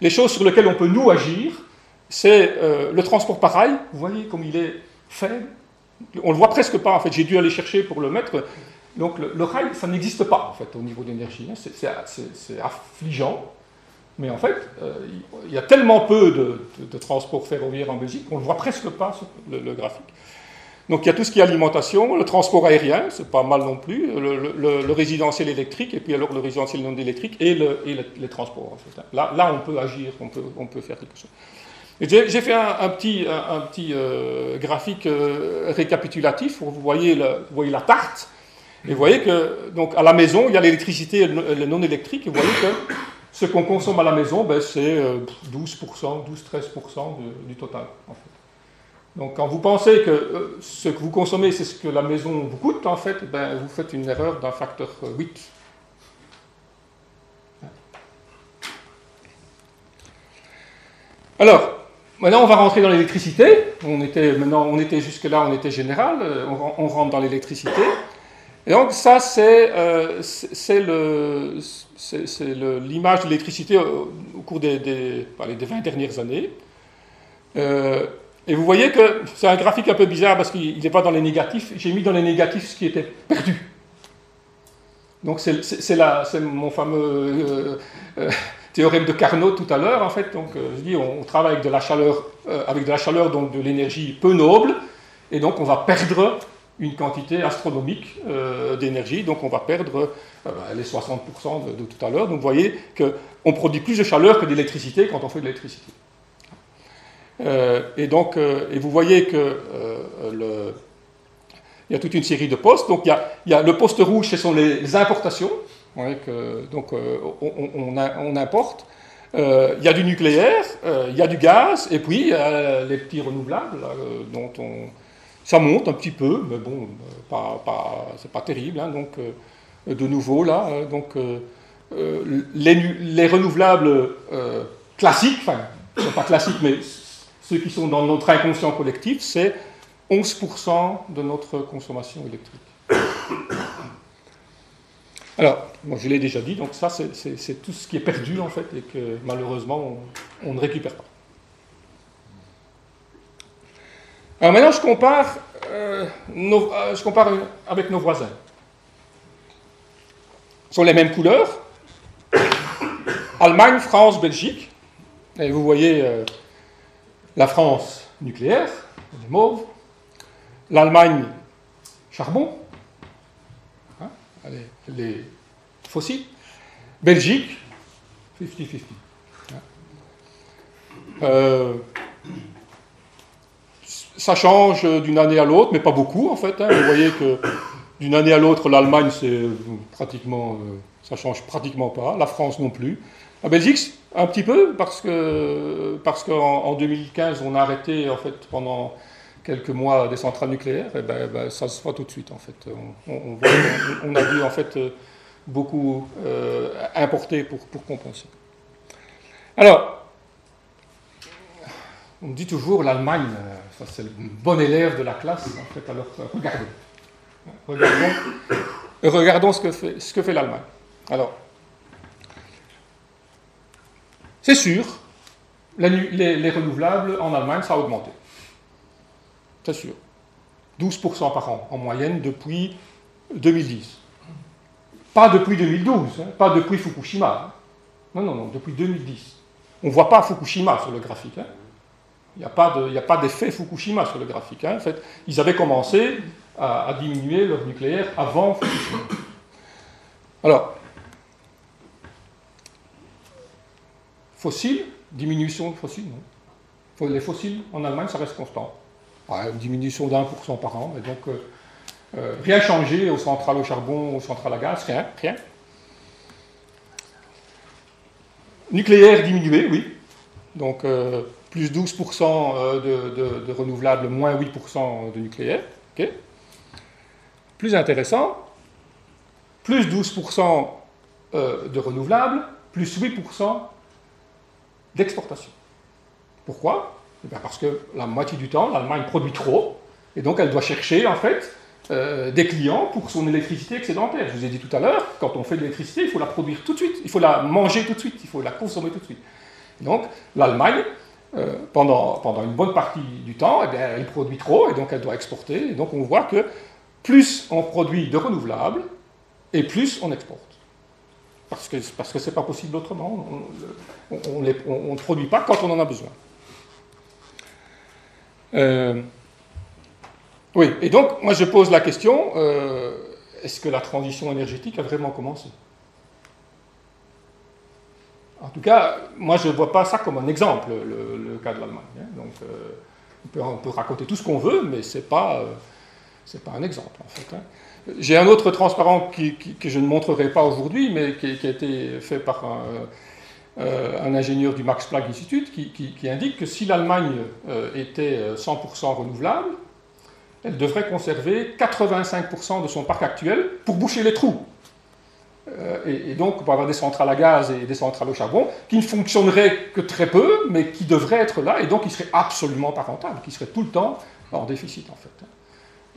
les choses sur lesquelles on peut nous agir, c'est le transport pareil. Vous voyez comme il est faible. On le voit presque pas en fait. J'ai dû aller chercher pour le mettre. Donc le, rail, ça n'existe pas en fait au niveau d'énergie. Hein. C'est affligeant. Mais en fait, euh, il y a tellement peu de, transport ferroviaire en Belgique qu'on ne voit presque pas sur le, graphique. Donc il y a tout ce qui est alimentation, le transport aérien, c'est pas mal non plus, le, résidentiel électrique, et puis alors le résidentiel non électrique et, les transports. Fait. là, là, on peut agir, on peut, on peut faire quelque chose. J'ai fait un, petit, un, petit euh, graphique euh, récapitulatif où vous voyez, vous voyez la tarte. Et vous voyez que, donc, à la maison, il y a l'électricité et le non électrique. Et vous voyez que ce qu'on consomme à la maison, ben, c'est 12%, 12-13% du total. Donc, quand vous pensez que euh, ce que vous consommez, c'est ce que la maison vous coûte, en fait, ben, vous faites une erreur d'un facteur 8. Alors, maintenant, on va rentrer dans l'électricité. On était, était jusque-là, on était général. Euh, on rentre dans l'électricité. Et donc ça, c'est euh, l'image de l'électricité au, cours des, des, 20 dernières années. Euh, et vous voyez que c'est un graphique un peu bizarre parce qu'il n'est pas dans les négatifs. J'ai mis dans les négatifs ce qui était perdu. Donc c'est mon fameux euh, théorème de Carnot tout à l'heure, en fait. Donc je dis, on, travaille avec de la chaleur, avec de la chaleur, donc de l'énergie peu noble, et donc on va perdre une quantité astronomique euh, d'énergie, donc on va perdre euh, les 60% de, tout à l'heure. Donc vous voyez qu'on produit plus de chaleur que d'électricité quand on fait de l'électricité. Euh, et donc, et vous voyez que il y a toute une série de postes. Donc il y a, y a le poste rouge, ce sont les, importations. Donc on, on, importe. il y a du nucléaire, il y a du gaz, et puis les petits renouvelables dont on ça monte un petit peu, mais bon, pas, pas, c'est pas terrible. Hein, donc, euh, de nouveau, là, donc, euh, euh, les, les, renouvelables classiques, enfin, pas classiques, mais ceux qui sont dans notre inconscient collectif, c'est 11% de notre consommation électrique. Alors, je l'ai déjà dit, donc ça, c'est tout ce qui est perdu, en fait, et que malheureusement, on ne récupère pas. Alors maintenant, je compare, euh, euh, je compare avec nos voisins. Ce sont les mêmes couleurs. Allemagne, France, Belgique. Et vous voyez euh, la France nucléaire, les mauves. L'Allemagne, charbon. Hein, les, fossiles. Belgique, 50-50 ça change d'une année à l'autre, mais pas beaucoup en fait. Hein. Vous voyez que d'une année à l'autre, l'Allemagne, c'est pratiquement, euh, ça change pratiquement pas. La France non plus. La Belgique, un petit peu, parce que parce qu'en 2015, on a arrêté en fait pendant quelques mois des centrales nucléaires. Et ben, ben ça se voit tout de suite en fait. On, a dû en fait beaucoup euh, importer pour, pour compenser. Alors, on dit toujours l'Allemagne, c'est le bon élève de la classe, en fait, alors euh, regardons. Regardons, ce que fait, ce que fait l'Allemagne. Alors, c'est sûr, les, renouvelables en Allemagne, ça a augmenté. C'est sûr. 12% par an en moyenne depuis 2010. Pas depuis 2012, hein, pas depuis Fukushima. Non, non, non, depuis 2010. On ne voit pas Fukushima sur le graphique. Hein. Il n'y a pas d'effet Fukushima sur le graphique. Hein. En fait, ils avaient commencé à, diminuer leur nucléaire avant Fukushima. Alors, fossiles, diminution de fossiles, non. Les fossiles en Allemagne, ça reste constant. une diminution d'un pour cent par an. Et donc, rien changé aux centrales au charbon, aux centrales à gaz, rien, rien. Nucléaire diminué, oui. Donc, plus 12% de, de, renouvelables, moins 8% de nucléaire. Plus intéressant, plus 12% de renouvelables, plus 8% d'exportation. Pourquoi? Eh Parce que la moitié du temps, l'Allemagne produit trop, et donc elle doit chercher, en fait, euh, des clients pour son électricité excédentaire. Je vous ai dit tout à l'heure, quand on fait de l'électricité, il faut la produire tout de suite, il faut la manger tout de suite, il faut la consommer tout de suite. donc, l'Allemagne, euh, pendant, pendant une bonne partie du temps, eh elle produit trop, et donc elle doit exporter. Et donc, on voit que plus on produit de renouvelables, et plus on exporte parce que parce que c'est pas possible autrement. On ne produit pas quand on en a besoin. Euh, oui, et donc moi je pose la question euh, est-ce que la transition énergétique a vraiment commencé? En tout cas, moi je ne vois pas ça comme un exemple, le, cas de l'Allemagne. Hein. Donc euh, on, peut, raconter tout ce qu'on veut, mais ce n'est pas, c'est pas un exemple en fait. Hein. J'ai un autre transparent que je ne montrerai pas aujourd'hui, mais qui, a été fait par un, euh, ingénieur du Max Planck Institute, qui, indique que si l'Allemagne euh, était 100% euh, renouvelable, elle devrait conserver 85% de son parc actuel pour boucher les trous. Et, donc, pour avoir des centrales à gaz et des centrales au charbon qui ne fonctionneraient que très peu, mais qui devraient être là, et donc qui seraient absolument pas rentables, qui seraient tout le temps en déficit, en fait.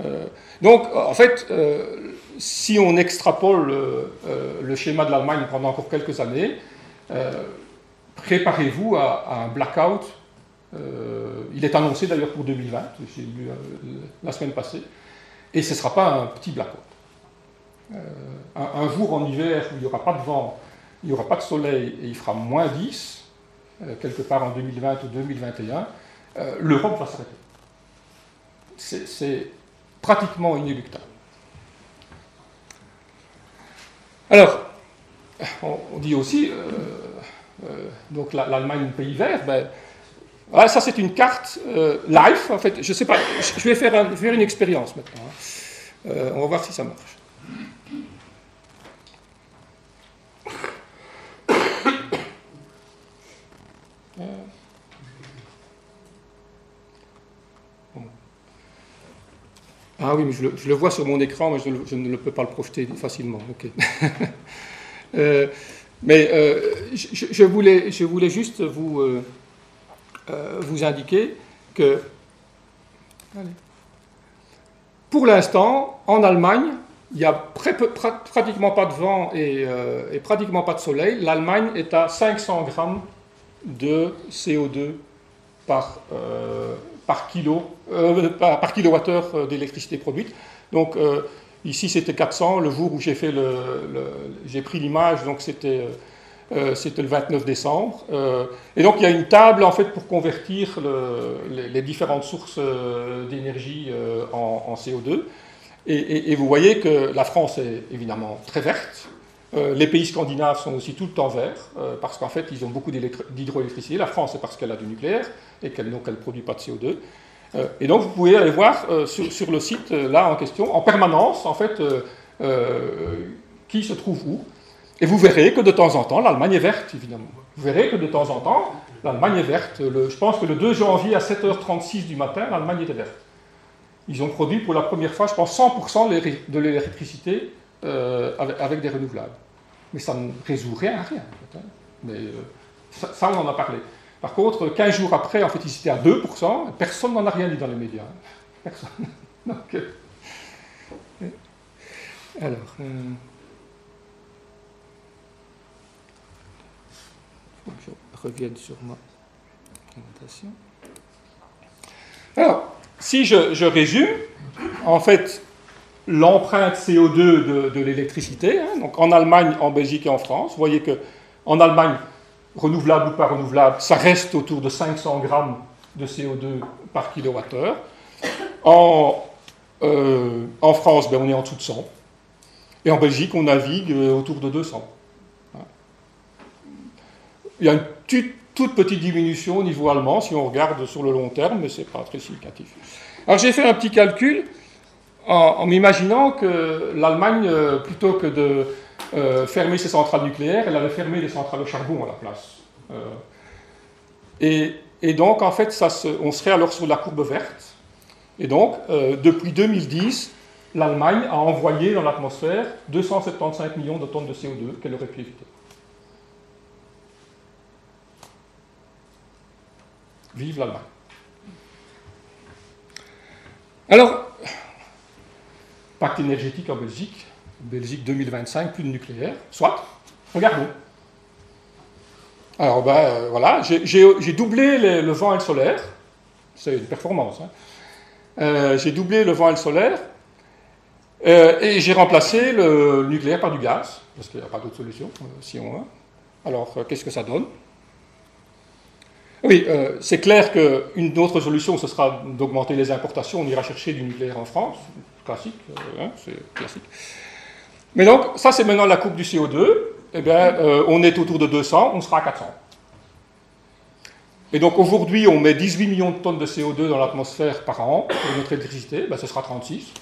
Euh, donc, en fait, euh, si on extrapole euh, le schéma de l'Allemagne pendant encore quelques années, préparez-vous à, un blackout. il est annoncé d'ailleurs pour 2020, j'ai lu la semaine passée, et ce ne sera pas un petit blackout. Un, jour en hiver où il n'y aura pas de vent, il n'y aura pas de soleil et il fera moins 10, quelque part en 2020 ou 2021, l'Europe va s'arrêter. C'est pratiquement inéluctable. Alors, on, dit aussi, euh, euh, donc l'Allemagne, pays vert, ben, ça c'est une carte euh, live, en fait, je sais pas, je vais faire, faire une expérience maintenant. Hein. on va voir si ça marche. Ah oui, mais je le, vois sur mon écran, mais je, ne peux pas le projeter facilement. Euh, mais euh, je, voulais, je voulais juste vous, euh, vous indiquer que, pour l'instant, en Allemagne, il n'y a pratiquement pas de vent et, et pratiquement pas de soleil. L'Allemagne est à 500 grammes de CO2 par, par, kilo, euh, par, kilowattheure euh, d'électricité produite. Donc euh, ici c'était 400, le jour où j'ai fait le, j'ai pris l'image, donc c'était c'était le 29 décembre. et donc il y a une table en fait pour convertir les, différentes sources d'énergie en, CO2. Et, et, vous voyez que la France est évidemment très verte. Les pays scandinaves sont aussi tout le temps verts, parce qu'en fait, ils ont beaucoup d'hydroélectricité. La France, c'est parce qu'elle a du nucléaire et qu'elle ne produit pas de CO2. Euh, et donc, vous pouvez aller voir euh, sur, le site, euh, là en question, en permanence, en fait, qui se trouve où. Et vous verrez que de temps en temps, l'Allemagne est verte, évidemment. Vous verrez que de temps en temps, l'Allemagne est verte. je pense que le 2 janvier à 7h36 du matin, l'Allemagne était verte. Ils ont produit pour la première fois, je pense, 100% de l'électricité avec, des renouvelables. Mais ça ne résout rien à rien. Hein. Mais ça, on en a parlé. Par contre, 15 jours après, en fait, ils étaient à 2%, personne n'en a rien dit dans les médias. Personne. Donc, euh, alors. Euh, je revienne sur ma présentation. Alors, si je, résume, en fait, l'empreinte CO2 de, l'électricité, hein, donc en Allemagne, en Belgique et en France, vous voyez que en Allemagne, renouvelable ou pas renouvelable, ça reste autour de 500 grammes de CO2 par kilowattheure. En, euh, en France, ben, on est en dessous de 100. Et en Belgique, on navigue euh, autour de 200. Il y a une toute, toute petite diminution au niveau allemand si on regarde sur le long terme, mais ce n'est pas très significatif. Alors j'ai fait un petit calcul en, m'imaginant que l'Allemagne, euh, plutôt que de euh, fermer ses centrales nucléaires, elle avait fermé les centrales au charbon à la place. Et, et, donc, en fait, on serait alors sur la courbe verte. Et donc, depuis 2010, l'Allemagne a envoyé dans l'atmosphère 275 millions de tonnes de CO2 qu'elle aurait pu éviter. Vive l'Allemagne. Alors, pacte énergétique en Belgique, Belgique 2025, plus de nucléaire, soit, regardons. Alors, ben, euh, voilà, j'ai doublé le vent et le solaire, c'est une performance. Hein. Euh, j'ai doublé le vent et le solaire, euh, et j'ai remplacé le nucléaire par du gaz, parce qu'il n'y a pas d'autre solution, si on veut. Alors, qu'est-ce que ça donne? Oui, c'est clair qu'une autre solution, ce sera d'augmenter les importations. On ira chercher du nucléaire en France, classique, hein, c'est classique. Mais donc, ça, c'est maintenant la coupe du CO2. Eh bien, on est autour de 200, on sera à 400. Et donc, aujourd'hui, on met 18 millions de tonnes de CO2 dans l'atmosphère par an pour notre électricité, ben, ce sera 36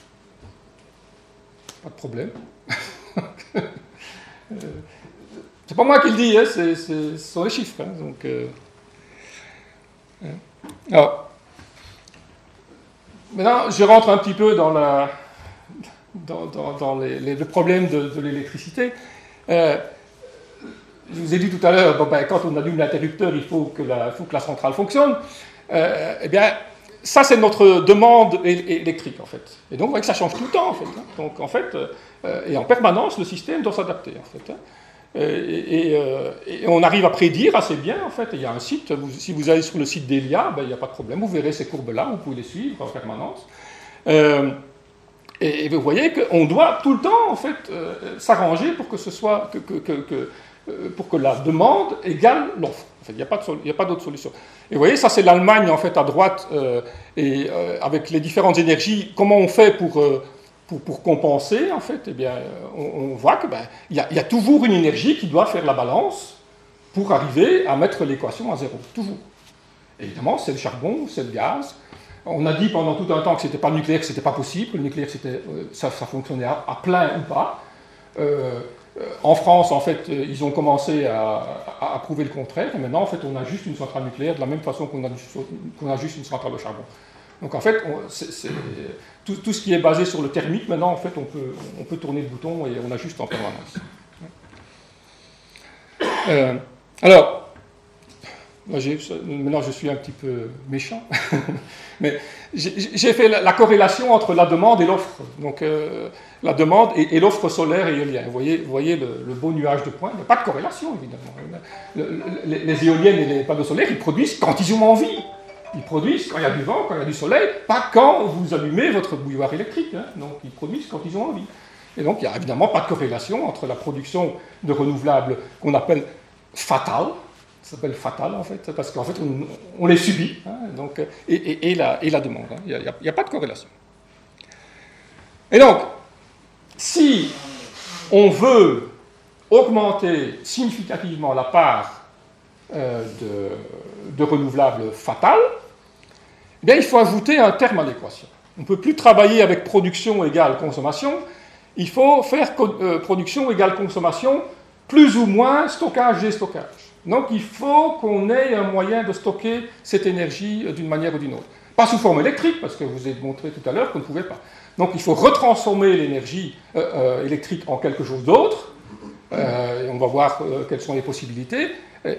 pas de problème. Euh, c'est pas moi qui le dis, hein, ce sont les chiffres. Hein, donc, euh, maintenant, je rentre un petit peu dans, le problème de, l'électricité. Euh, je vous ai dit tout à l'heure, ben, quand on allume l'interrupteur, il faut que, la, centrale fonctionne. eh bien, ça, c'est notre demande électrique, en fait. Et donc, vous voyez que ça change tout le temps, en fait. Hein. Donc, en fait, euh, et en permanence, le système doit s'adapter, en fait. Hein. Euh, et, on arrive à prédire assez bien, en fait. Il y a un site, si vous allez sur le site d'Elia, ben, il n'y a pas de problème, vous verrez ces courbes-là, vous pouvez les suivre en permanence. Euh, et, vous voyez qu'on doit tout le temps, en fait, s'arranger pour que ce soit, euh, pour que la demande égale l'offre. il n'y a pas d'autre solution. Et vous voyez, ça c'est l'Allemagne en fait à droite, euh, et euh, avec les différentes énergies, comment on fait pour, pour, compenser en fait Eh bien, on, voit qu'il ben, y, a, y a toujours une énergie qui doit faire la balance pour arriver à mettre l'équation à zéro, toujours. Évidemment, c'est le charbon, c'est le gaz. On a dit pendant tout un temps que ce n'était pas le nucléaire, que ce n'était pas possible. Le nucléaire, ça, ça, fonctionnait à, plein ou pas. Euh, en France, en fait, euh, ils ont commencé à, prouver le contraire, et maintenant, en fait, on a juste une centrale nucléaire de la même façon qu'on a, juste une centrale de charbon. Donc, en fait, tout, ce qui est basé sur le thermique, maintenant, en fait, on peut, tourner le bouton et on a juste en permanence. Euh, alors, maintenant je suis un petit peu méchant, mais j'ai fait la, corrélation entre la demande et l'offre. Donc euh, la demande et, l'offre solaire et éolienne. Vous voyez, vous voyez le, beau nuage de points. Il n'y a pas de corrélation, évidemment. les, éoliennes et les panneaux solaires, ils produisent quand ils ont envie. Ils produisent quand il y a du vent, quand il y a du soleil, pas quand vous allumez votre bouilloire électrique. Hein. Donc ils produisent quand ils ont envie. Et donc il n'y a évidemment pas de corrélation entre la production de renouvelables qu'on appelle fatale, ça s'appelle fatal en fait, parce qu'en fait on, les subit, hein, donc, et, la, demande. Hein. Il n'y a, pas de corrélation. Et donc, si on veut augmenter significativement la part euh, de, renouvelables fatales, eh bien, il faut ajouter un terme à l'équation. On ne peut plus travailler avec production égale consommation, il faut faire euh, production égale consommation plus ou moins stockage déstockage. Donc il faut qu'on ait un moyen de stocker cette énergie euh, d'une manière ou d'une autre. Pas sous forme électrique, parce que vous avez montré tout à l'heure qu'on ne pouvait pas. Donc il faut retransformer l'énergie euh, euh, électrique en quelque chose d'autre. on va voir quelles sont les possibilités.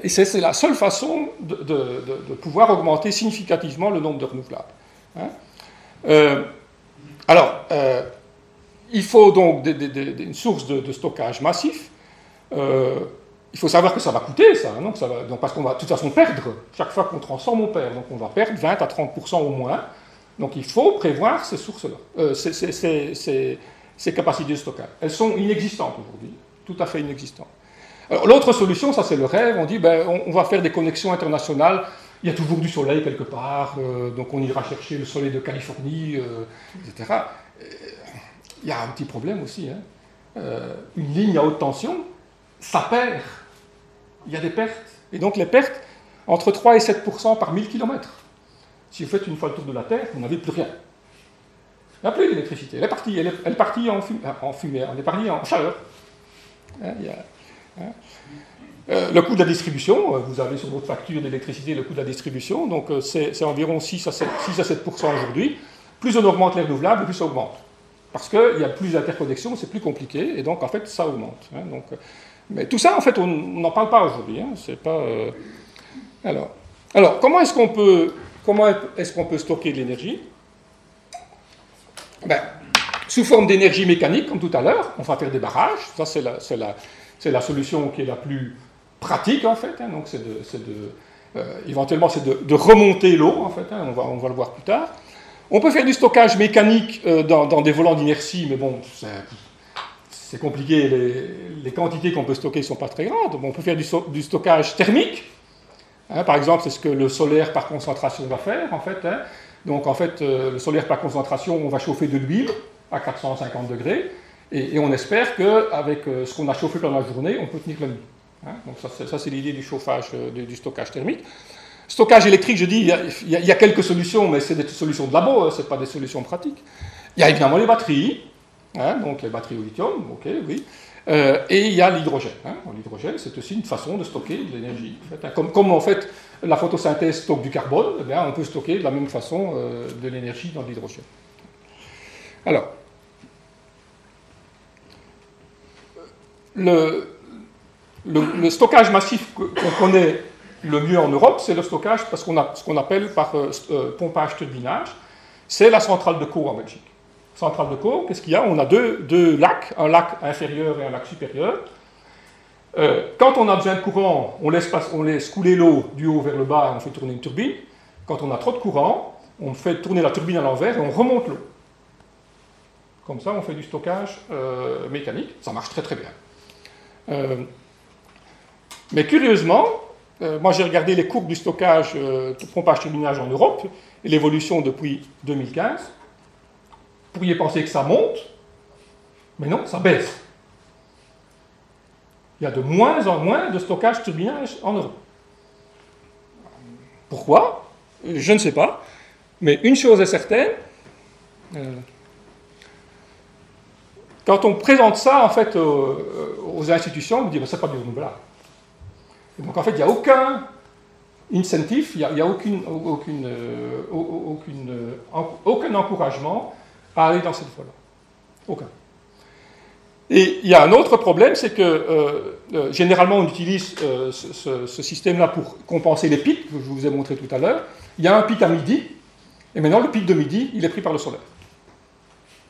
Et c'est la seule façon de, pouvoir augmenter significativement le nombre de renouvelables. Hein. alors, il faut donc une source de, stockage massif il faut savoir que ça va coûter, ça, va, donc parce qu'on va de toute façon perdre. Chaque fois qu'on transforme, on perd. Donc on va perdre 20 à 30% au moins. Donc il faut prévoir ces sources-là, euh, ces, capacités de stockage. Elles sont inexistantes aujourd'hui, tout à fait inexistantes. L'autre solution, ça c'est le rêve, on dit ben, on, va faire des connexions internationales. Il y a toujours du soleil quelque part, euh, donc on ira chercher le soleil de Californie, euh, etc. Il y a un petit problème aussi. Hein. une ligne à haute tension, ça perd. Il y a des pertes. Et donc les pertes, entre 3 et 7% par 1000 km. Si vous faites une fois le tour de la Terre, vous n'avez plus rien. Il n'y a plus d'électricité. Elle est partie, elle est, partie en, fumée, elle est partie en chaleur. Hein, hein. Euh, le coût de la distribution, euh, vous avez sur votre facture d'électricité le coût de la distribution, donc euh, c'est environ 6 à 7, 6 à 7 aujourd'hui. Plus on augmente les renouvelables, plus ça augmente. Parce qu'il y a plus d'interconnexions, c'est plus compliqué, et donc en fait ça augmente. Hein, donc, mais tout ça, en fait, on n'en parle pas aujourd'hui. pas. Alors, alors, comment est-ce qu'on peut est-ce peut stocker de l'énergie? Ben, Sous forme d'énergie mécanique, comme tout à l'heure, on va faire des barrages. Ça, c'est la, la, solution qui est la plus pratique, en fait. Hein. donc, c'est de, de euh, éventuellement, c'est de, remonter l'eau, en fait. Hein. on, va, on va le voir plus tard. On peut faire du stockage mécanique euh, dans, des volants d'inertie, mais bon, c'est compliqué. Les, quantités qu'on peut stocker ne sont pas très grandes. on peut faire du, stockage thermique. Hein, par exemple, c'est ce que le solaire par concentration va faire, en fait. Donc, en fait, euh, le solaire par concentration, on va chauffer de l'huile à 450 degrés, et, on espère qu'avec euh, ce qu'on a chauffé pendant la journée, on peut tenir la nuit. Hein. Donc, ça, c'est l'idée du chauffage, euh, du, stockage thermique. Stockage électrique, je dis, il y, a, quelques solutions, mais c'est des solutions de labo, ce n'est pas des solutions pratiques. Il y a évidemment les batteries, donc les batteries au lithium, ok, oui. Euh, et il y a l'hydrogène. Hein. L'hydrogène, c'est aussi une façon de stocker de l'énergie. Hein. Comme, en fait la photosynthèse stocke du carbone, eh on peut stocker de la même façon de l'énergie dans l'hydrogène. Alors, le, stockage massif qu'on connaît le mieux en Europe, c'est le stockage parce qu'on a ce qu'on appelle par euh, pompage-turbinage. C'est la centrale de Caux en Belgique centrale de cours, qu'est-ce qu'il y a? On a deux, lacs, un lac inférieur et un lac supérieur. Euh, quand on a besoin de courant, on laisse, couler l'eau du haut vers le bas et on fait tourner une turbine. Quand on a trop de courant, on fait tourner la turbine à l'envers et on remonte l'eau. Comme ça, on fait du stockage euh, mécanique. Ça marche très très bien. Euh, mais curieusement, moi j'ai regardé les courbes du stockage, de pompage-turbinage en Europe et l'évolution depuis 2015 pourriez penser que ça monte, mais non, ça baisse. Il y a de moins en moins de stockage turbinage en Europe. Pourquoi? Je ne sais pas. Mais une chose est certaine, euh, quand on présente ça en fait aux, institutions, on dit que ce n'est pas du renouvelable. donc en fait, il n'y a aucun incentive, il n'y a, aucune, euh, euh, aucun encouragement aller dans cette voie-là. Aucun. Et il y a un autre problème, c'est que euh, euh, généralement on utilise euh, ce, système-là pour compenser les pics, que je vous ai montré tout à l'heure. Il y a un pic à midi, et maintenant le pic de midi, il est pris par le solaire.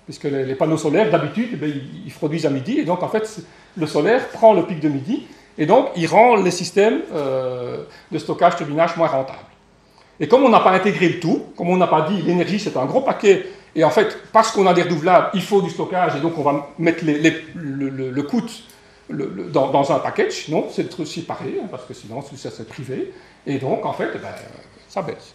Puisque les, panneaux solaires, d'habitude, eh ils, produisent à midi, et donc en fait, le solaire prend le pic de midi, et donc il rend les systèmes de stockage turbinage moins rentables. Et comme on n'a pas intégré le tout, comme on n'a pas dit l'énergie c'est un gros paquet et en fait, parce qu'on a des renouvelables, il faut du stockage, et donc on va mettre le, coût dans, un package. Non, c'est séparé, hein, parce que sinon, ça c'est privé. Et donc, en fait, eh ben, ça baisse.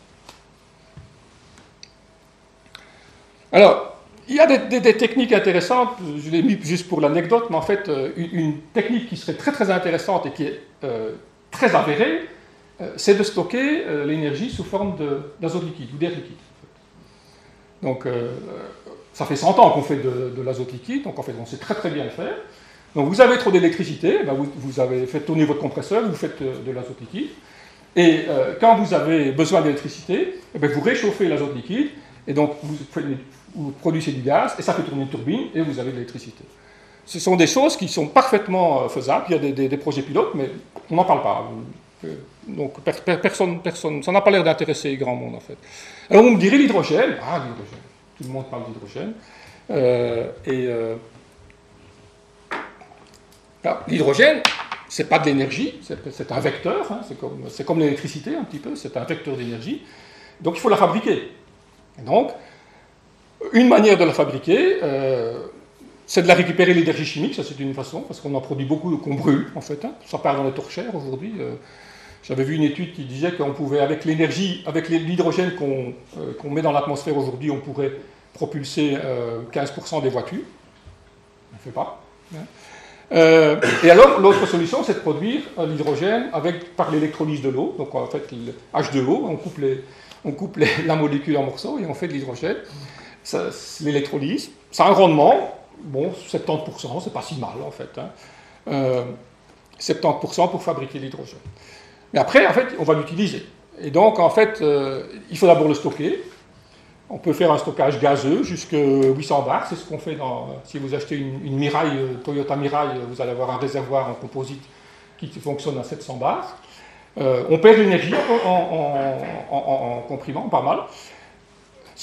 Alors, il y a des, techniques intéressantes, je l'ai mis juste pour l'anecdote, mais en fait, euh, une, technique qui serait très très intéressante et qui est euh, très avérée, euh, c'est de stocker l'énergie sous forme d'azote liquide ou d'air liquide. Donc, ça fait 100 ans qu'on fait de, l'azote liquide, donc en fait, on sait très très bien le faire. Donc, vous avez trop d'électricité, ben, vous, avez fait tourner votre compresseur, vous faites de, l'azote liquide. Et quand vous avez besoin d'électricité, eh ben, vous réchauffez l'azote liquide, et donc vous, produisez du gaz, et ça fait tourner une turbine, et vous avez de l'électricité. Ce sont des choses qui sont parfaitement faisables. Il y a des, projets pilotes, mais on n'en parle pas. Donc personne, personne, ça n'a pas l'air d'intéresser grand monde en fait. Alors on me dirait l'hydrogène, ah l'hydrogène, tout le monde parle d'hydrogène. Euh, et euh, l'hydrogène, c'est pas de l'énergie, c'est un vecteur, hein, c'est comme l'électricité un petit peu, c'est un vecteur d'énergie. Donc il faut la fabriquer. donc, une manière de la fabriquer, euh, c'est de la récupérer l'énergie chimique, ça c'est une façon, parce qu'on en produit beaucoup qu'on brûle en fait. Hein. Ça part dans les torchères aujourd'hui. J'avais vu une étude qui disait qu'on pouvait, avec l'énergie, avec l'hydrogène euh, qu'on met dans l'atmosphère aujourd'hui, on pourrait propulser 15% euh, des voitures. On ne fait pas. Hein. et alors, l'autre solution, c'est de produire l'hydrogène par l'électrolyse de l'eau. Donc, en fait, H2O, coupe, les, on coupe la molécule en morceaux et on fait de l'hydrogène. L'électrolyse, ça a un rendement, bon, 70%, c'est pas si mal en fait. 70% pour fabriquer l'hydrogène. Mais après, en fait, on va l'utiliser. Et donc, en fait, euh, il faut d'abord le stocker. On peut faire un stockage gazeux jusqu'à 800 bars. C'est ce qu'on fait dans, si vous achetez une, une Mirai, euh, Toyota Mirai, vous allez avoir un réservoir en composite qui fonctionne à 700 bars. Euh, on perd l'énergie en, comprimant, pas mal.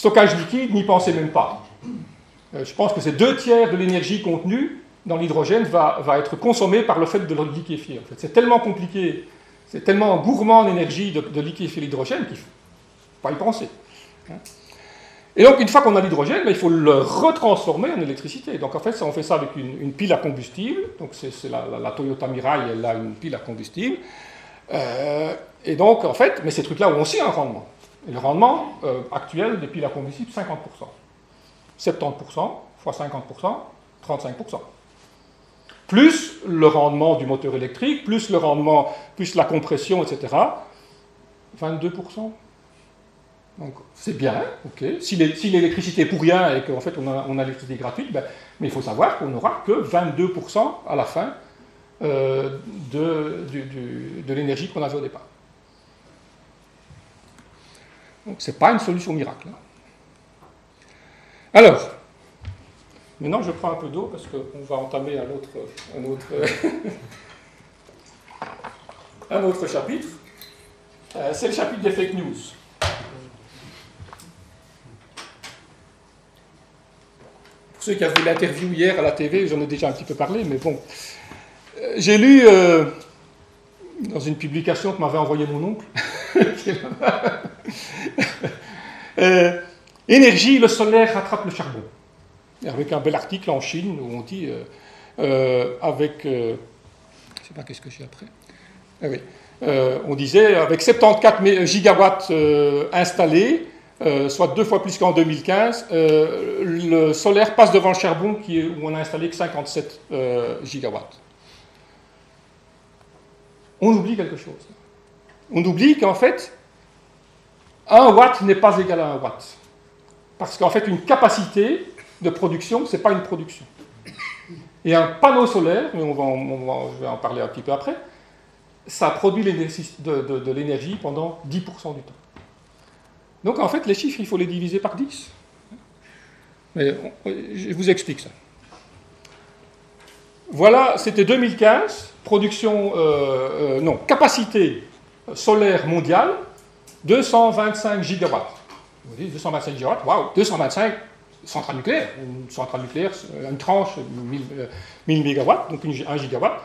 Stockage liquide, n'y pensez même pas. je pense que c'est deux tiers de l'énergie contenue dans l'hydrogène va, va, être consommée par le fait de le liquéfier. En fait. C'est tellement compliqué c'est tellement gourmand en énergie de, liquéfier l'hydrogène qu'il ne faut pas y penser. Hein. Et donc, une fois qu'on a l'hydrogène, ben, il faut le retransformer en électricité. Donc, en fait, on fait ça avec une, pile à combustible. Donc, c'est la, Toyota Mirai, elle a une pile à combustible. Euh, et donc, en fait, mais ces trucs-là ont aussi un rendement. Et le rendement euh, actuel piles à combustible, 50%. 70% fois 50%, 35% plus le rendement du moteur électrique, plus le rendement, plus la compression, etc., 22%. Donc c'est bien, ok. Si l'électricité est pour rien et qu'en fait on a, l'électricité gratuite, ben, mais il faut savoir qu'on n'aura que 22% à la fin euh, de l'énergie qu'on avait au départ. Donc ce n'est pas une solution miracle. Hein. Alors, Maintenant, je prends un peu d'eau parce qu'on va entamer un autre, un autre, un autre chapitre. Euh, c'est le chapitre des fake news. Pour ceux qui avaient l'interview hier à la TV, j'en ai déjà un petit peu parlé, mais bon. Euh, j'ai lu euh, dans une publication que m'avait envoyé mon oncle. énergie, le solaire rattrape le charbon avec un bel article en Chine où on dit, euh, euh, avec, euh, je ne sais pas qu'est-ce que j'ai après, ah oui, on disait, avec 74 gigawatts installés, soit deux fois plus qu'en 2015, le solaire passe devant le charbon qui où on a installé que 57 gigawatts. On oublie quelque chose. On oublie qu'en fait, un watt n'est pas égal à un watt. Parce qu'en fait, une capacité, de production, ce n'est pas une production. Et un panneau solaire, mais on va, je vais en parler un petit peu après, ça produit de, de l'énergie pendant 10% du temps. Donc en fait, les chiffres, il faut les diviser par 10. Mais je vous explique ça. Voilà, c'était 2015, production, euh, euh, non, capacité solaire mondiale, 225 gigawatts. Vous dites 225 gigawatts, waouh, 225 centrale nucléaire, une centrale nucléaire, une tranche, 1000, 1000 MW, donc 1 gigawatt,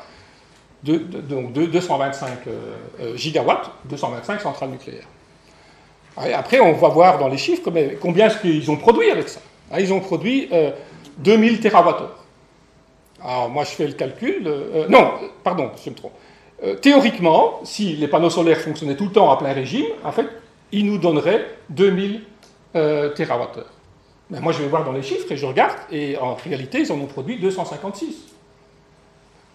donc 225 euh, euh, gigawatts, 225 centrales nucléaires. après, on va voir dans les chiffres combien, est-ce qu'ils ont produit avec ça. Ah, ils ont produit 2000 euh, TWh. Alors, moi, je fais le calcul. non, pardon, je me trompe. Théoriquement, si les panneaux solaires fonctionnaient tout le temps à plein régime, en fait, ils nous donneraient 2000 TWh. Ben, moi, je vais voir dans les chiffres et je regarde, et en réalité, ils en ont produit 256.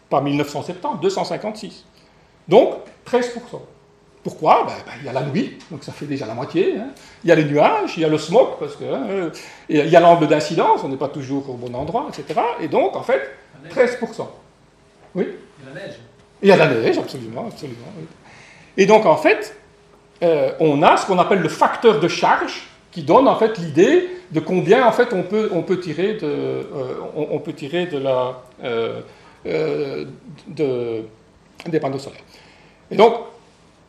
Pas 1970, 256. Donc, 13%. Pourquoi? Ben, ben, Il y a la nuit, donc ça fait déjà la moitié. Hein. Il y a les nuages, il y a le smog, parce que hein, il y a l'angle d'incidence, on n'est pas toujours au bon endroit, etc. Et donc, en fait, 13%. Oui? A la neige. Il y a la neige, absolument. absolument Et donc, en fait, euh, on a ce qu'on appelle le facteur de charge qui donne en fait l'idée de combien en fait on peut, tirer de, euh, de euh, euh, de, des panneaux solaires. Et donc,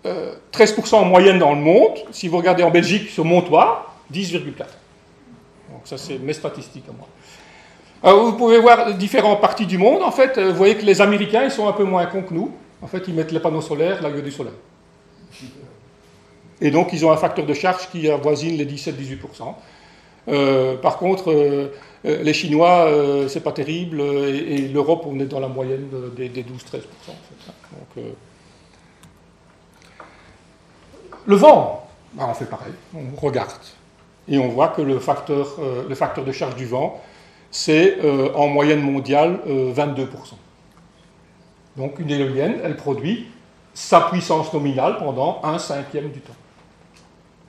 13% en moyenne dans le monde. Si vous regardez en Belgique sur mon toit, 10,4. Donc ça, c'est mes statistiques à moi. Alors, vous pouvez voir différentes parties du monde. En fait, vous voyez que les Américains, ils sont un peu moins cons que nous. En fait, ils mettent les panneaux solaires là a du soleil. Et donc, ils ont un facteur de charge qui avoisine les 17-18%. Euh, par contre, euh, euh, les Chinois, c'est pas terrible, et, l'Europe, on est dans la moyenne des, 12-13%. Hein. le vent, bah, on fait pareil, on regarde, et on voit que le facteur, le facteur de charge du vent, c'est en moyenne mondiale 22%. Donc une éolienne, elle produit sa puissance nominale pendant un cinquième du temps.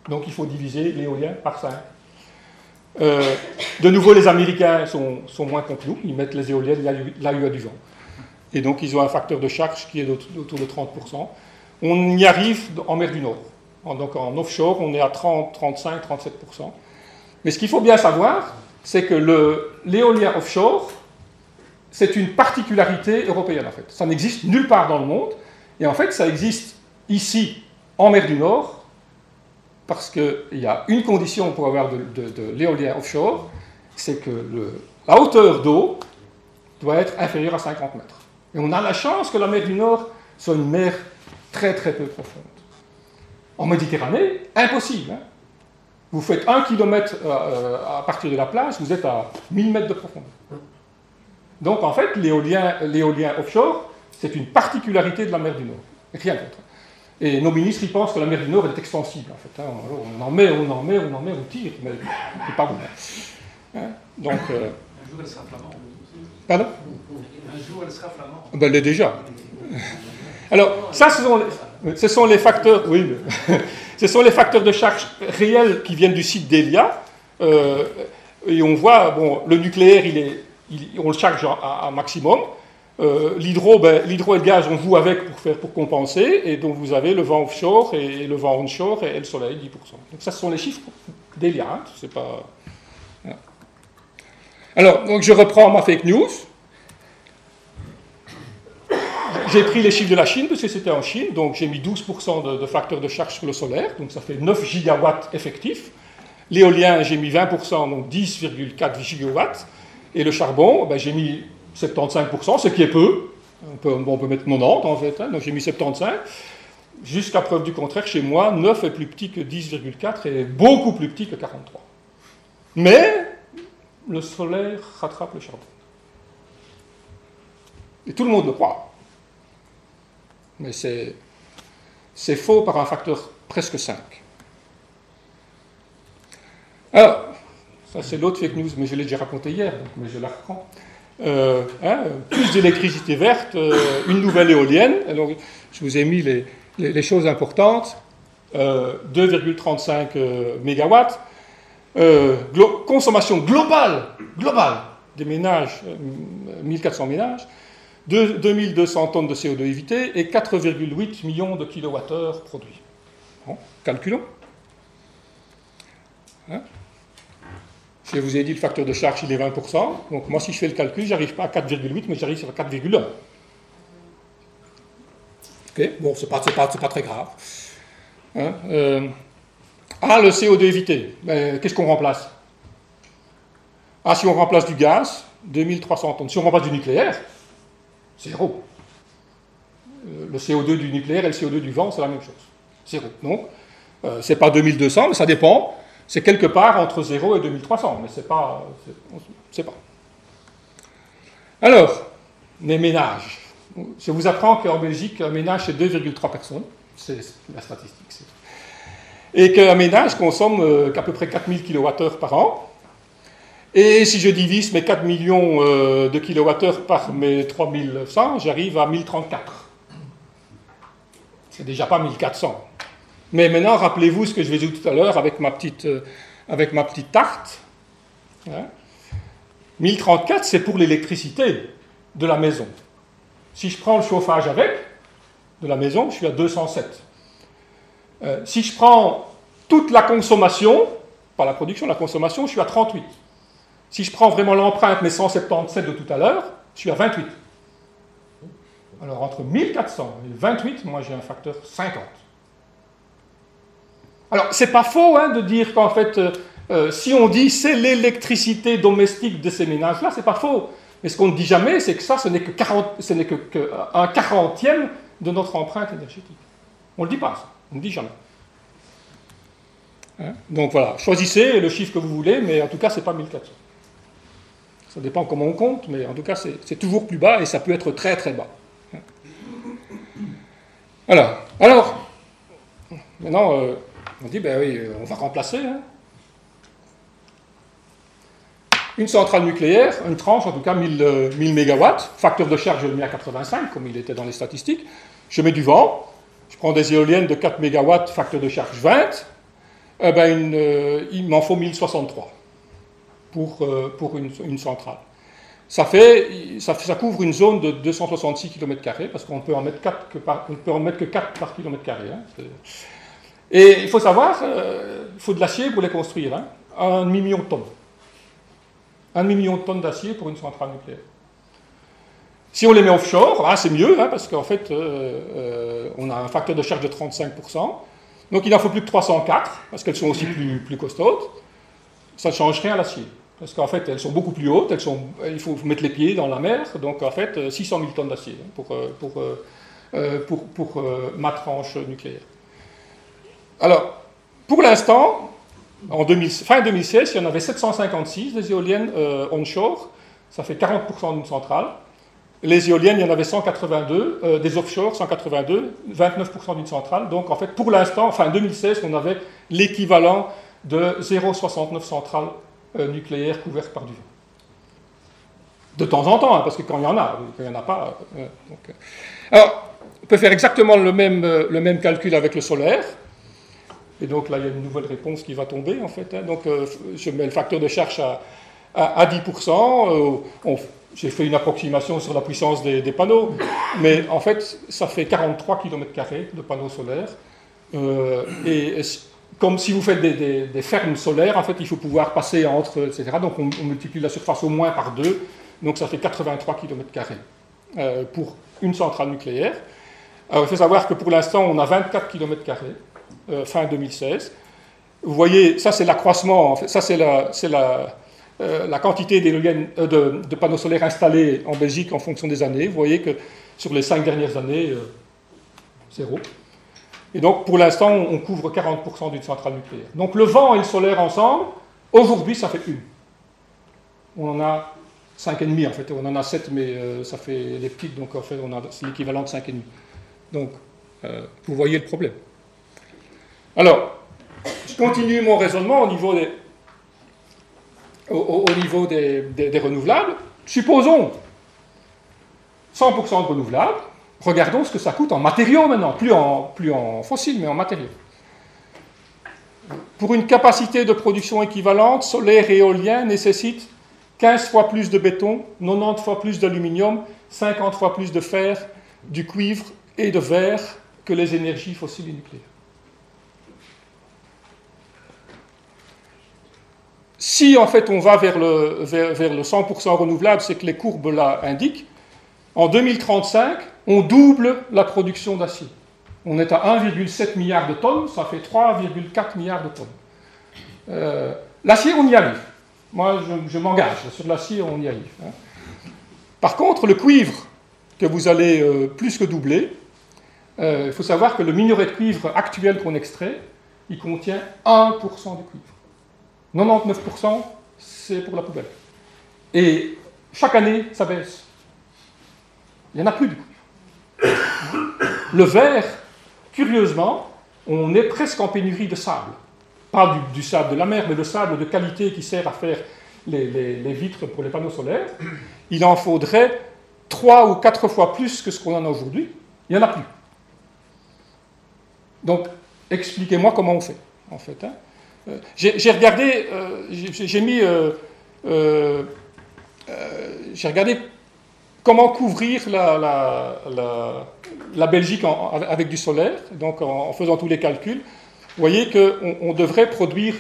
Donc il faut diviser l'éolien par 5. Euh, de nouveau, les Américains sont, moins contre nous, ils mettent les éoliennes là, où il y a du vent. Et donc ils ont un facteur de charge qui est autour de 30%. On y arrive en mer du Nord. Donc en offshore, on est à 30, 35, 37%. Mais ce qu'il faut bien savoir, c'est que l'éolien offshore, c'est une particularité européenne en fait. Ça n'existe nulle part dans le monde. Et en fait, ça existe ici, en mer du Nord, parce qu'il y a une condition pour avoir de, l'éolien offshore, c'est que la hauteur d'eau doit être inférieure à 50 mètres. Et on a la chance que la mer du Nord soit une mer très très peu profonde. En Méditerranée, impossible. Hein. Vous faites un kilomètre euh, euh, à partir de la plage, vous êtes à 1000 mètres de profondeur. Donc en fait, l'éolien offshore, c'est une particularité de la mer du Nord. Rien d'autre. Et nos ministres, ils pensent que la mer du Nord est extensible, en fait. Hein. On en met, on en met, on en met, on tire, mais c'est pas bon. Hein. Donc, euh, Un jour, elle sera flamande. Pardon? Un jour, elle sera flamande. Ben, elle l'est déjà. Alors, ça, ce sont les, ce sont les facteurs, oui, ce sont les facteurs de charge réels qui viennent du site d'Elia. Euh, et on voit, bon, le nucléaire, il est, on le charge à, maximum. Euh, l'hydro, ben, l'hydro et le gaz, on joue avec pour, faire, pour compenser, et donc vous avez le vent offshore et, le vent onshore et, le soleil, 10%. Donc ça, ce sont les chiffres d'Elia, hein, c'est pas... Hein. Alors, donc je reprends ma fake news. J'ai pris les chiffres de la Chine, parce que c'était en Chine, donc j'ai mis 12% de, de facteur de charge sur le solaire, donc ça fait 9 gigawatts effectifs. L'éolien, j'ai mis 20%, donc 10,4 gigawatts. Et le charbon, ben, j'ai mis 75%, ce qui est peu. On peut, mettre 90 en fait, hein, donc j'ai mis 75. Jusqu'à preuve du contraire, chez moi, 9 est plus petit que 10,4 et beaucoup plus petit que 43. Mais le solaire rattrape le charbon. Et tout le monde le croit. Mais c'est, faux par un facteur presque 5. Alors, ça c'est l'autre fake news, mais je l'ai déjà raconté hier, mais je la reprends. Euh, hein, plus d'électricité verte, euh, une nouvelle éolienne. Alors, je vous ai mis les, les, choses importantes. 2,35 euh, MW. consommation globale, globale des ménages, 1400 ménages, 2200 tonnes de CO2 évité et 4,8 millions de kilowattheures produits. Calculons. Hein? Je vous ai dit le facteur de charge, il est 20%. Donc moi, si je fais le calcul, j'arrive pas à 4,8, mais j'arrive à 4,1. Ok, bon, c'est pas, pas, pas, très grave. Hein, euh, ah, le CO2 évité. Ben, qu'est-ce qu'on remplace? Ah, si on remplace du gaz, 2300 tonnes. Si on remplace du nucléaire, Zéro. Euh, le CO2 du nucléaire et le CO2 du vent, c'est la même chose. Zéro. Donc, euh, c'est pas 2200, mais ça dépend. C'est quelque part entre 0 et 2300, mais c'est pas. C'est pas. Alors, les ménages. Je vous apprends qu'en Belgique, un ménage, c'est 2,3 personnes. C'est la statistique. Et qu'un ménage consomme euh, qu'à peu près 4000 kWh par an. Et si je divise mes 4 millions euh, de kilowattheures par mes 3100, j'arrive à 1034. C'est déjà pas 1400. Mais maintenant, rappelez-vous ce que je vous ai dit tout à l'heure avec, ma petite, euh, avec ma petite tarte. 1034, hein. c'est pour l'électricité de la maison. Si je prends le chauffage avec, de la maison, je suis à 207. Euh, si je prends toute la consommation, pas la production, la consommation, je suis à 38. Si je prends vraiment l'empreinte, mes 177 de tout à l'heure, je suis à 28. Alors entre 1400 et 28, moi j'ai un facteur 50. Alors c'est pas faux hein, de dire qu'en fait, euh, euh, si on dit c'est l'électricité domestique de ces ménages-là, c'est pas faux. Mais ce qu'on ne dit jamais, c'est que ça, ce n'est que, 40, ce n'est que, un quarantième de notre empreinte énergétique. On ne le dit pas, ça. On ne le dit jamais. Hein? Donc voilà, choisissez le chiffre que vous voulez, mais en tout cas, ce n'est pas 1400. Ça dépend comment on compte, mais en tout cas, c'est toujours plus bas et ça peut être très très bas. Alors, maintenant, euh, on dit, ben oui, on va remplacer. Hein. une centrale nucléaire, une tranche, en tout cas 1000, 1000 MW, facteur de charge, je le mets à 85, comme il était dans les statistiques. Je mets du vent, je prends des éoliennes de 4 MW, facteur de charge 20, eh ben il m'en faut 1063 pour, pour une, centrale. Ça, fait, ça, couvre une zone de 266 km, parce qu'on peut en mettre 4 que on peut en mettre que 4 par km. Hein. Et il faut savoir, euh, il faut de l'acier pour les construire, hein, un demi-million de tonnes. Un demi-million de tonnes d'acier pour une centrale nucléaire. Si on les met offshore, ah, c'est mieux, hein, parce qu'en fait, euh, euh, on a un facteur de charge de 35%. Donc il n'en faut plus que 304, parce qu'elles sont aussi plus, plus costaudes. Ça ne change rien à l'acier. Parce qu'en fait, elles sont beaucoup plus hautes, il faut mettre les pieds dans la mer, donc en fait, 600 000 tonnes d'acier hein, pour, euh, euh, euh, ma tranche nucléaire. Alors, pour l'instant, en fin 2016, il y en avait 756 des éoliennes onshore, ça fait 40% d'une centrale. Les éoliennes, il y en avait 182, des offshore, 182, 29% d'une centrale. Donc en fait, pour l'instant, fin 2016, on avait l'équivalent de 0,69 centrales euh, nucléaire couverte par du vent. De temps en temps, hein, parce que quand il y en a, quand il n'y en a pas. Euh, euh. Alors, on peut faire exactement le même, le même calcul avec le solaire. Et donc là, il y a une nouvelle réponse qui va tomber, en fait. Hein. Donc, je mets le facteur de charge à, à, 10%. J'ai fait une approximation sur la puissance des, des, panneaux, mais en fait, ça fait 43 km de panneaux solaires. et comme si vous faites des, fermes solaires, en fait, il faut pouvoir passer entre, etc. Donc on, multiplie la surface au moins par deux, donc ça fait 83 km euh, pour une centrale nucléaire. Alors il faut savoir que pour l'instant, on a 24 km euh, fin 2016. Vous voyez, ça c'est l'accroissement, ça c'est la, euh, quantité euh, de, de, panneaux solaires installés en Belgique en fonction des années. Vous voyez que sur les cinq dernières années, euh, zéro. Et donc, pour l'instant, on couvre 40% d'une centrale nucléaire. Donc, le vent et le solaire ensemble, aujourd'hui, ça fait une. On en a 5,5 en fait. On en a 7, mais euh, ça fait les petites, donc en fait, on a, c'est l'équivalent de 5,5. Donc, euh, vous voyez le problème. Alors, je continue mon raisonnement au niveau des, au, niveau des, des renouvelables. Supposons 100% de renouvelables. Regardons ce que ça coûte en matériaux maintenant, plus en, plus en fossiles, mais en matériaux. Pour une capacité de production équivalente, solaire et éolien nécessitent 15 fois plus de béton, 90 fois plus d'aluminium, 50 fois plus de fer, du cuivre et de verre que les énergies fossiles et nucléaires. Si en fait on va vers le, vers, vers le 100% renouvelable, c'est que les courbes là indiquent, en 2035, on double la production d'acier. On est à 1,7 milliard de tonnes, ça fait 3,4 milliards de tonnes. Euh, l'acier, on y arrive. Moi, je, m'engage. Sur l'acier, on y arrive. Hein. Par contre, le cuivre, que vous allez euh, plus que doubler, euh, il faut savoir que le minerai de cuivre actuel qu'on extrait, il contient 1% du cuivre. 99%, c'est pour la poubelle. Et chaque année, ça baisse. Il n'y en a plus du cuivre. Le verre, curieusement, on est presque en pénurie de sable. Pas du, sable de la mer, mais le sable de qualité qui sert à faire les, vitres pour les panneaux solaires. Il en faudrait trois ou quatre fois plus que ce qu'on en a aujourd'hui. Il n'y en a plus. Donc, expliquez-moi comment on fait, en fait. Hein. Euh, j'ai regardé, euh, j'ai mis, euh, j'ai regardé Comment couvrir la, Belgique avec du solaire Donc en, faisant tous les calculs, vous voyez qu'on devrait produire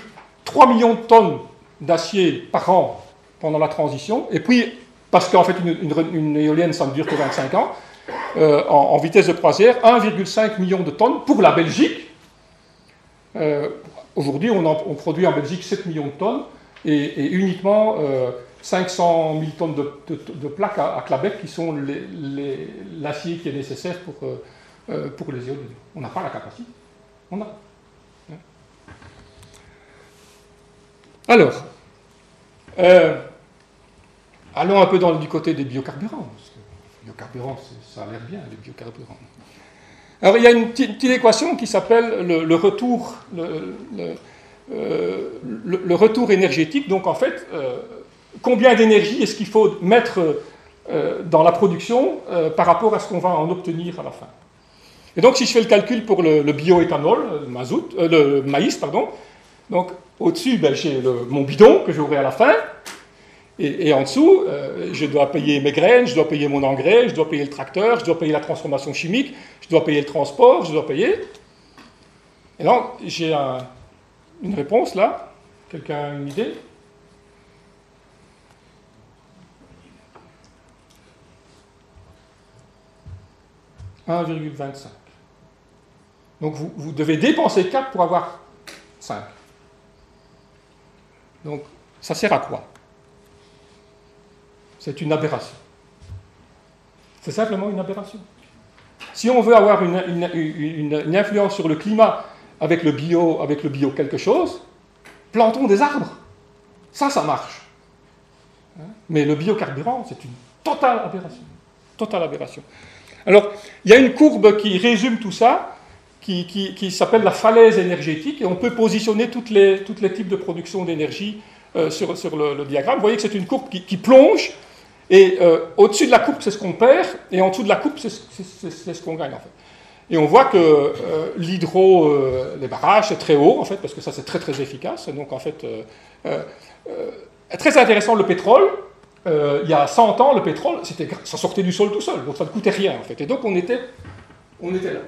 3 millions de tonnes d'acier par an pendant la transition. Et puis, parce qu'en fait une, éolienne, ça ne dure que 25 ans, euh, en, vitesse de croisière, 1,5 million de tonnes pour la Belgique. Euh, aujourd'hui, on, produit en Belgique 7 millions de tonnes et, uniquement... Euh, 500 000 tonnes de, plaques à, Clabec qui sont l'acier qui est nécessaire pour, euh, euh, pour les éoliennes. On n'a pas la capacité. On a. Hein. Alors, euh, allons un peu du côté des biocarburants. Les biocarburants, ça a l'air bien, les biocarburants. Alors, il y a une petite équation qui s'appelle le, retour, le, retour énergétique. Donc, en fait, combien d'énergie est-ce qu'il faut mettre euh, dans la production euh, par rapport à ce qu'on va en obtenir à la fin. Et donc, si je fais le calcul pour le, bioéthanol, le, le maïs, pardon, donc au-dessus, ben, j'ai mon bidon que j'aurai à la fin, et, en dessous, je dois payer mes graines, je dois payer mon engrais, je dois payer le tracteur, je dois payer la transformation chimique, je dois payer le transport, je dois payer. Et donc, j'ai une réponse là. Quelqu'un a une idée? 1,25. Donc vous, vous, devez dépenser 4 pour avoir 5. Donc ça sert à quoi? C'est une aberration. C'est simplement une aberration. Si on veut avoir une, influence sur le climat avec le bio, avec le bio quelque chose, plantons des arbres. Ça, ça marche. Hein? Mais le biocarburant, c'est une totale aberration. Totale aberration. Alors, il y a une courbe qui résume tout ça, qui, s'appelle la falaise énergétique, et on peut positionner tous les, toutes les types de production d'énergie euh, sur, le, diagramme. Vous voyez que c'est une courbe qui, plonge, et euh, au-dessus de la courbe, c'est ce qu'on perd, et en dessous de la courbe, c'est ce qu'on gagne, en fait. Et on voit que euh, l'hydro, les barrages, c'est très haut, en fait, parce que ça, c'est très, très efficace. Donc, en fait, très intéressant, le pétrole, euh, il y a 100 ans, le pétrole, ça sortait du sol tout seul, donc ça ne coûtait rien en fait. Et donc on était, on était là.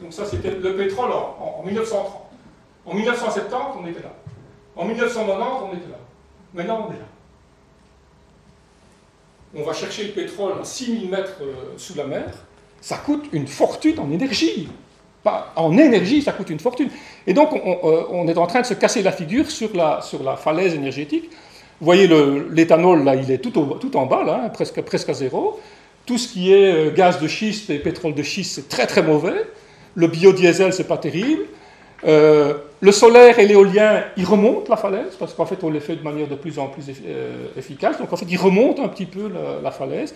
Donc ça c'était le pétrole en, 1930. En 1970, on était là. En 1990, on était là. Maintenant, on est là. On va chercher le pétrole à 6000 mètres euh, sous la mer. Ça coûte une fortune en énergie. Pas, en énergie, ça coûte une fortune. Et donc, on, euh, on, est en train de se casser la figure sur la, sur la falaise énergétique vous voyez, l'éthanol, là, il est tout, en bas, hein, presque, presque à zéro. Tout ce qui est euh, gaz de schiste et pétrole de schiste, c'est très très mauvais. Le biodiesel, c'est pas terrible. Euh, le solaire et l'éolien, ils remontent la falaise, parce qu'en fait, on les fait de manière de plus en plus euh, efficace. Donc, en fait, ils remontent un petit peu la falaise.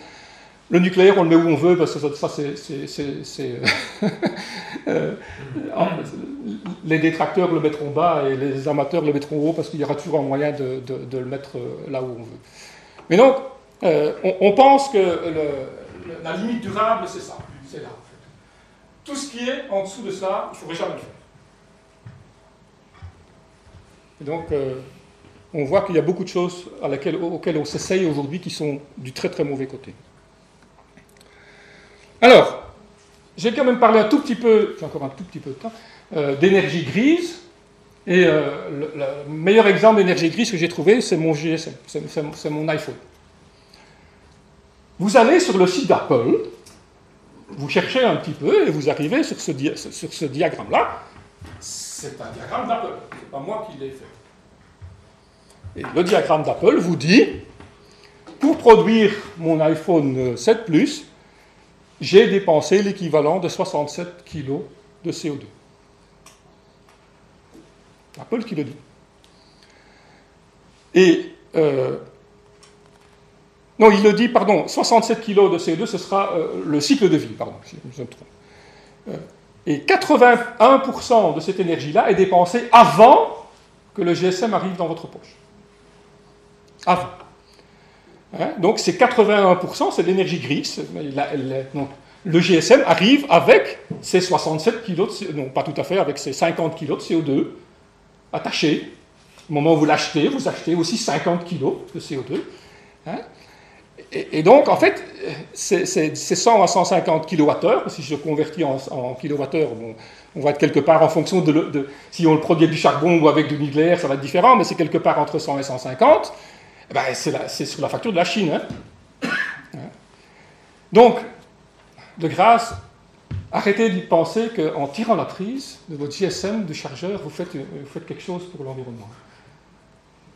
Le nucléaire, on le met où on veut, parce que ça, c'est. Euh, les détracteurs le mettront bas et les amateurs le mettront haut, parce qu'il y aura toujours un moyen de, le mettre euh, là où on veut. Mais donc, euh, on, pense que la limite durable, c'est ça. C'est là, en fait. Tout ce qui est en dessous de ça, il ne faudrait jamais le faire. Et donc, on voit qu'il y a beaucoup de choses auxquelles on s'essaye aujourd'hui qui sont du très très mauvais côté. Alors, j'ai quand même parlé un tout petit peu, j'ai encore un tout petit peu de temps, euh, d'énergie grise. Et euh, le, meilleur exemple d'énergie grise que j'ai trouvé, c'est mon GSM, c'est mon iPhone. Vous allez sur le site d'Apple, vous cherchez un petit peu et vous arrivez sur ce, diagramme-là. C'est un diagramme d'Apple, c'est pas moi qui l'ai fait. Et le diagramme d'Apple vous dit, pour produire mon iPhone 7 Plus, j'ai dépensé l'équivalent de 67 kg de CO2. Apple qui le dit. Et euh, non, il le dit, pardon, 67 kg de CO2, ce sera euh, le cycle de vie, pardon, si je me trompe. Euh, et 81% de cette énergie-là est dépensée avant que le GSM arrive dans votre poche. Avant. Hein? donc c'est 81%, c'est l'énergie grise. Le GSM arrive avec ses 67 kg, de, non pas tout à fait, avec ses 50 kg de CO2 attachés. Au moment où vous l'achetez, vous achetez aussi 50 kg de CO2. Hein? et, donc, en fait, c'est 100 à 150 kWh. Si je convertis en, en kWh, on va être quelque part en fonction de, de, si on le produit avec du charbon ou avec du nucléaire, ça va être différent, mais c'est quelque part entre 100 et 150. Eh ben, c'est sur la facture de la Chine. Hein. Hein. Donc, de grâce, arrêtez de penser qu'en tirant la prise de votre GSM de chargeur, vous faites, vous faites quelque chose pour l'environnement.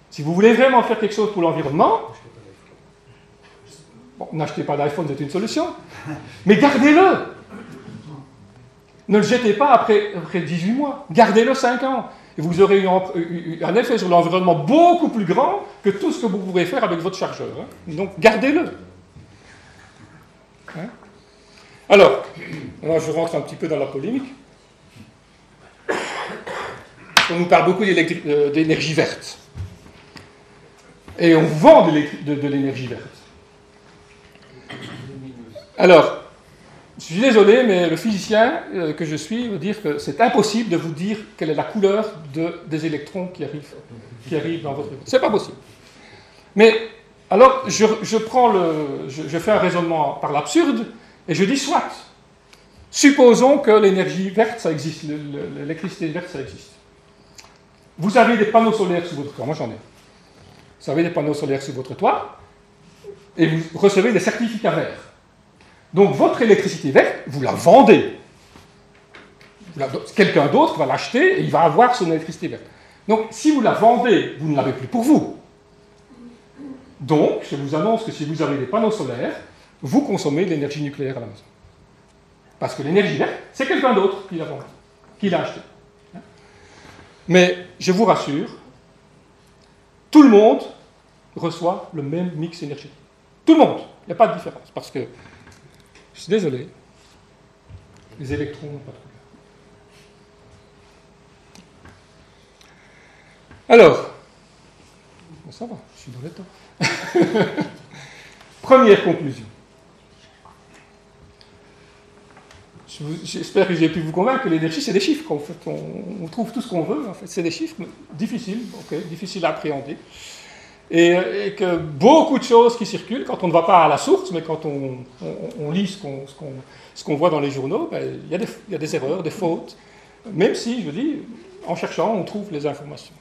Si vous voulez vraiment faire quelque chose pour l'environnement, n'achetez pas d'iPhone, c'est une solution, mais gardez-le. Ne le jetez pas après, après 18 mois, gardez-le 5 ans et vous aurez eu un effet sur l'environnement beaucoup plus grand que tout ce que vous pourrez faire avec votre chargeur. Hein. Donc gardez-le. Hein. Alors, je rentre un petit peu dans la polémique. On nous parle beaucoup euh, d'énergie verte. Et on vend de l'énergie verte. Alors, je suis désolé, mais le physicien euh, que je suis veut dire que c'est impossible de vous dire quelle est la couleur de, des électrons qui arrivent, qui arrivent dans votre... C'est pas possible. Mais alors, je, prends le, je, fais un raisonnement par l'absurde et je dis soit. Supposons que l'énergie verte, ça existe, l'électricité verte, ça existe. Vous avez des panneaux solaires sur votre toit, moi j'en ai. Vous avez des panneaux solaires sur votre toit et vous recevez des certificats verts. Donc votre électricité verte, vous la vendez. Quelqu'un d'autre va l'acheter et il va avoir son électricité verte. Donc si vous la vendez, vous ne l'avez plus pour vous. Donc, je vous annonce que si vous avez des panneaux solaires, vous consommez de l'énergie nucléaire à la maison. Parce que l'énergie verte, c'est quelqu'un d'autre qui l'a vendu, qui l'a acheté. Mais je vous rassure, tout le monde reçoit le même mix énergétique. Tout le monde. Il n'y a pas de différence. Parce que, je suis désolé, les électrons n'ont pas couleur. Alors, ça va, je suis dans le temps. Première conclusion. J'espère que j'ai pu vous convaincre que l'énergie, c'est des chiffres. En fait, on, trouve tout ce qu'on veut. En fait, c'est des chiffres difficiles, difficiles à appréhender. Et, que beaucoup de choses qui circulent, quand on ne va pas à la source, mais quand on, lit ce qu'on voit dans les journaux, ben, il, y a des, erreurs, des fautes, même si, je dis, en cherchant, on trouve les informations.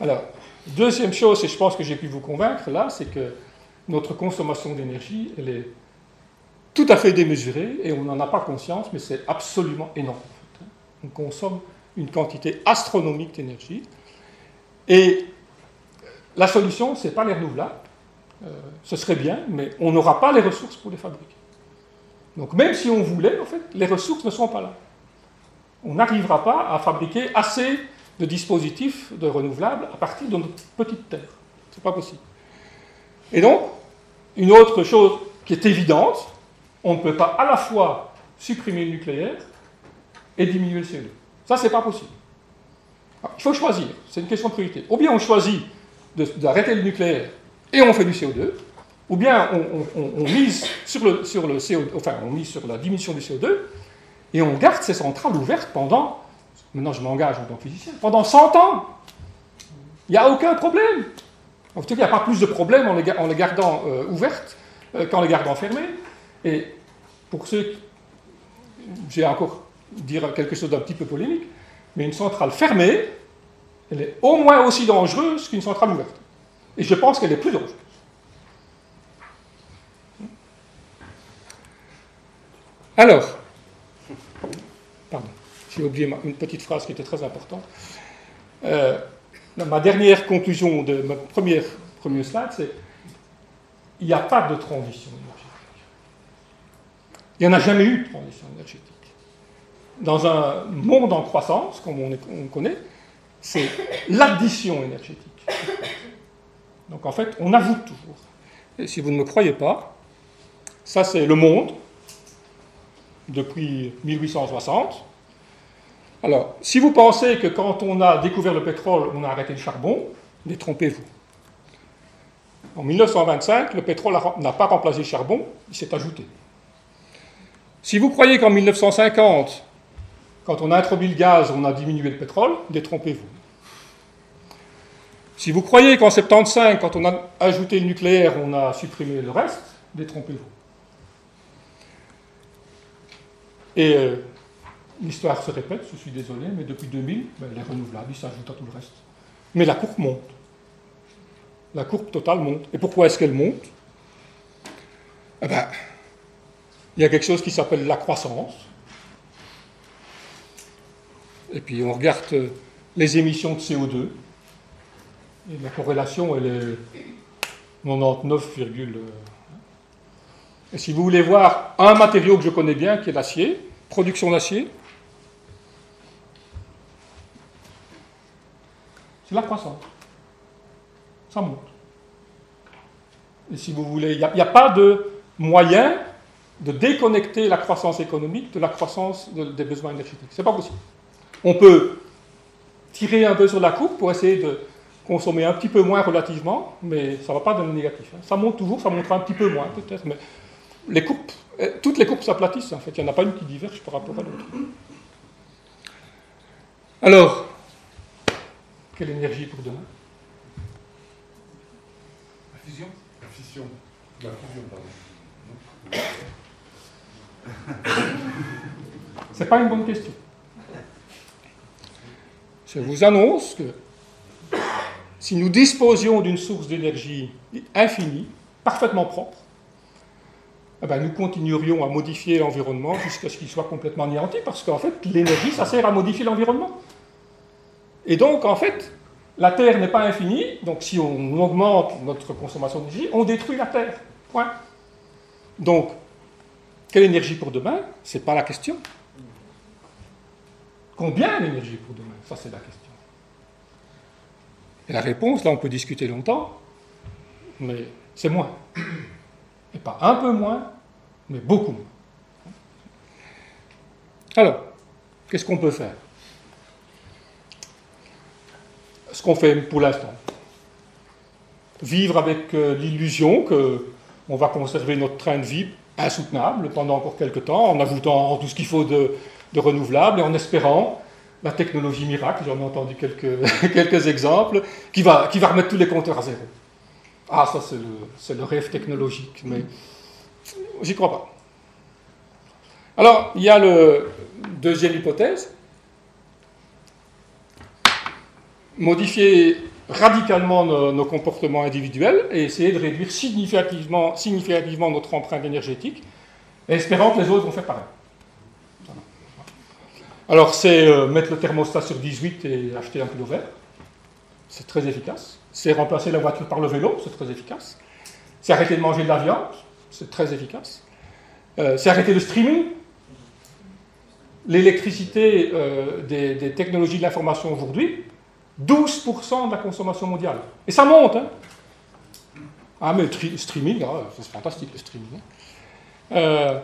Alors, deuxième chose, et je pense que j'ai pu vous convaincre là, c'est que notre consommation d'énergie, elle est tout à fait démesurée et on n'en a pas conscience, mais c'est absolument énorme. On consomme une quantité astronomique d'énergie. Et la solution, ce n'est pas les renouvelables. Euh, ce serait bien, mais on n'aura pas les ressources pour les fabriquer. Donc même si on voulait, en fait, les ressources ne sont pas là. On n'arrivera pas à fabriquer assez de dispositifs de renouvelables à partir de notre petite terre. Ce n'est pas possible. Et donc, une autre chose qui est évidente, on ne peut pas à la fois supprimer le nucléaire et diminuer le CO2. Ça, c'est pas possible. il faut choisir, c'est une question de priorité. Ou bien on choisit d'arrêter le nucléaire et on fait du CO2, ou bien on, mise sur le, sur le CO2, enfin on mise sur la diminution du CO2 et on garde ces centrales ouvertes pendant, maintenant je m'engage en tant que physicien, pendant 100 ans. Il n'y a aucun problème. En il n'y a pas plus de problème en les, gardant euh, ouvertes euh, qu'en les gardant fermées. Et pour ceux, j'ai encore dire quelque chose d'un petit peu polémique, mais une centrale fermée, elle est au moins aussi dangereuse qu'une centrale ouverte. Et je pense qu'elle est plus dangereuse. Alors, pardon, j'ai oublié une petite phrase qui était très importante. Euh, ma dernière conclusion de ma première, premier slide, c'est il n'y a pas de transition. Il n'y en a jamais eu de transition énergétique. Dans un monde en croissance, comme on connaît, c'est l'addition énergétique. Donc en fait, on ajoute toujours. Et si vous ne me croyez pas, ça c'est le monde depuis 1860. Alors, si vous pensez que quand on a découvert le pétrole, on a arrêté le charbon, détrompez-vous. En 1925, le pétrole n'a pas remplacé le charbon, il s'est ajouté. Si vous croyez qu'en 1950, quand on a introduit le gaz, on a diminué le pétrole, détrompez-vous. Si vous croyez qu'en 75, quand on a ajouté le nucléaire, on a supprimé le reste, détrompez-vous. Et euh, l'histoire se répète, je suis désolé, mais depuis 2000, ben, les renouvelables, ils s'ajoutent à tout le reste. Mais la courbe monte. La courbe totale monte. Et pourquoi est-ce qu'elle monte? Eh ben, Il y a quelque chose qui s'appelle la croissance. Et puis on regarde euh, les émissions de CO2. Et la corrélation, elle est 99, et si vous voulez voir un matériau que je connais bien, qui est l'acier, production d'acier, c'est la croissance. Ça monte. Et si vous voulez, il n'y a, pas de moyen de déconnecter la croissance économique de la croissance des besoins énergétiques. Ce n'est pas possible. On peut tirer un peu sur la coupe pour essayer de, consommer un petit peu moins relativement, mais ça ne va pas dans le négatif. hein. Ça monte toujours, ça montera un petit peu moins peut-être, mais les euh, toutes les courbes s'aplatissent en fait, il n'y en a pas une qui diverge par rapport à l'autre. Alors, quelle énergie pour demain? La fusion La fission. La fusion, pardon. C'est pas une bonne question. Je vous annonce que si nous disposions d'une source d'énergie infinie, parfaitement propre, eh ben, nous continuerions à modifier l'environnement jusqu'à ce qu'il soit complètement anéanti, parce qu'en fait, l'énergie, ça sert à modifier l'environnement. Et donc, en fait, la Terre n'est pas infinie, donc si on augmente notre consommation d'énergie, on détruit la Terre. Point. Donc, quelle énergie pour demain C'est pas la question. Combien d'énergie pour demain? Ça, c'est la question. Et la réponse, là, on peut discuter longtemps, mais c'est moins. Et pas un peu moins, mais beaucoup moins. Alors, qu'est-ce qu'on peut faire? Ce qu'on fait pour l'instant. Vivre avec euh, l'illusion qu'on va conserver notre train de vie insoutenable pendant encore quelques temps, en ajoutant tout ce qu'il faut de, renouvelable et en espérant la technologie miracle, j'en ai entendu quelques, quelques exemples, qui va, qui remettre tous les compteurs à zéro. Ah, ça c'est le, c'est le rêve technologique, mais j'y crois pas. Alors, il y a le deuxième hypothèse. Modifier radicalement nos, comportements individuels et essayer de réduire significativement, notre empreinte énergétique, espérant que les autres vont faire pareil. Alors, c'est euh, mettre le thermostat sur 18 et acheter un kilo vert. C'est très efficace. C'est remplacer la voiture par le vélo, c'est très efficace. C'est arrêter de manger de la viande, c'est très efficace. Euh, c'est arrêter le streaming. L'électricité euh, des technologies de l'information aujourd'hui, 12% de la consommation mondiale. Et ça monte. Hein. Ah, mais streaming, ah, c'est fantastique le streaming. hein. Euh,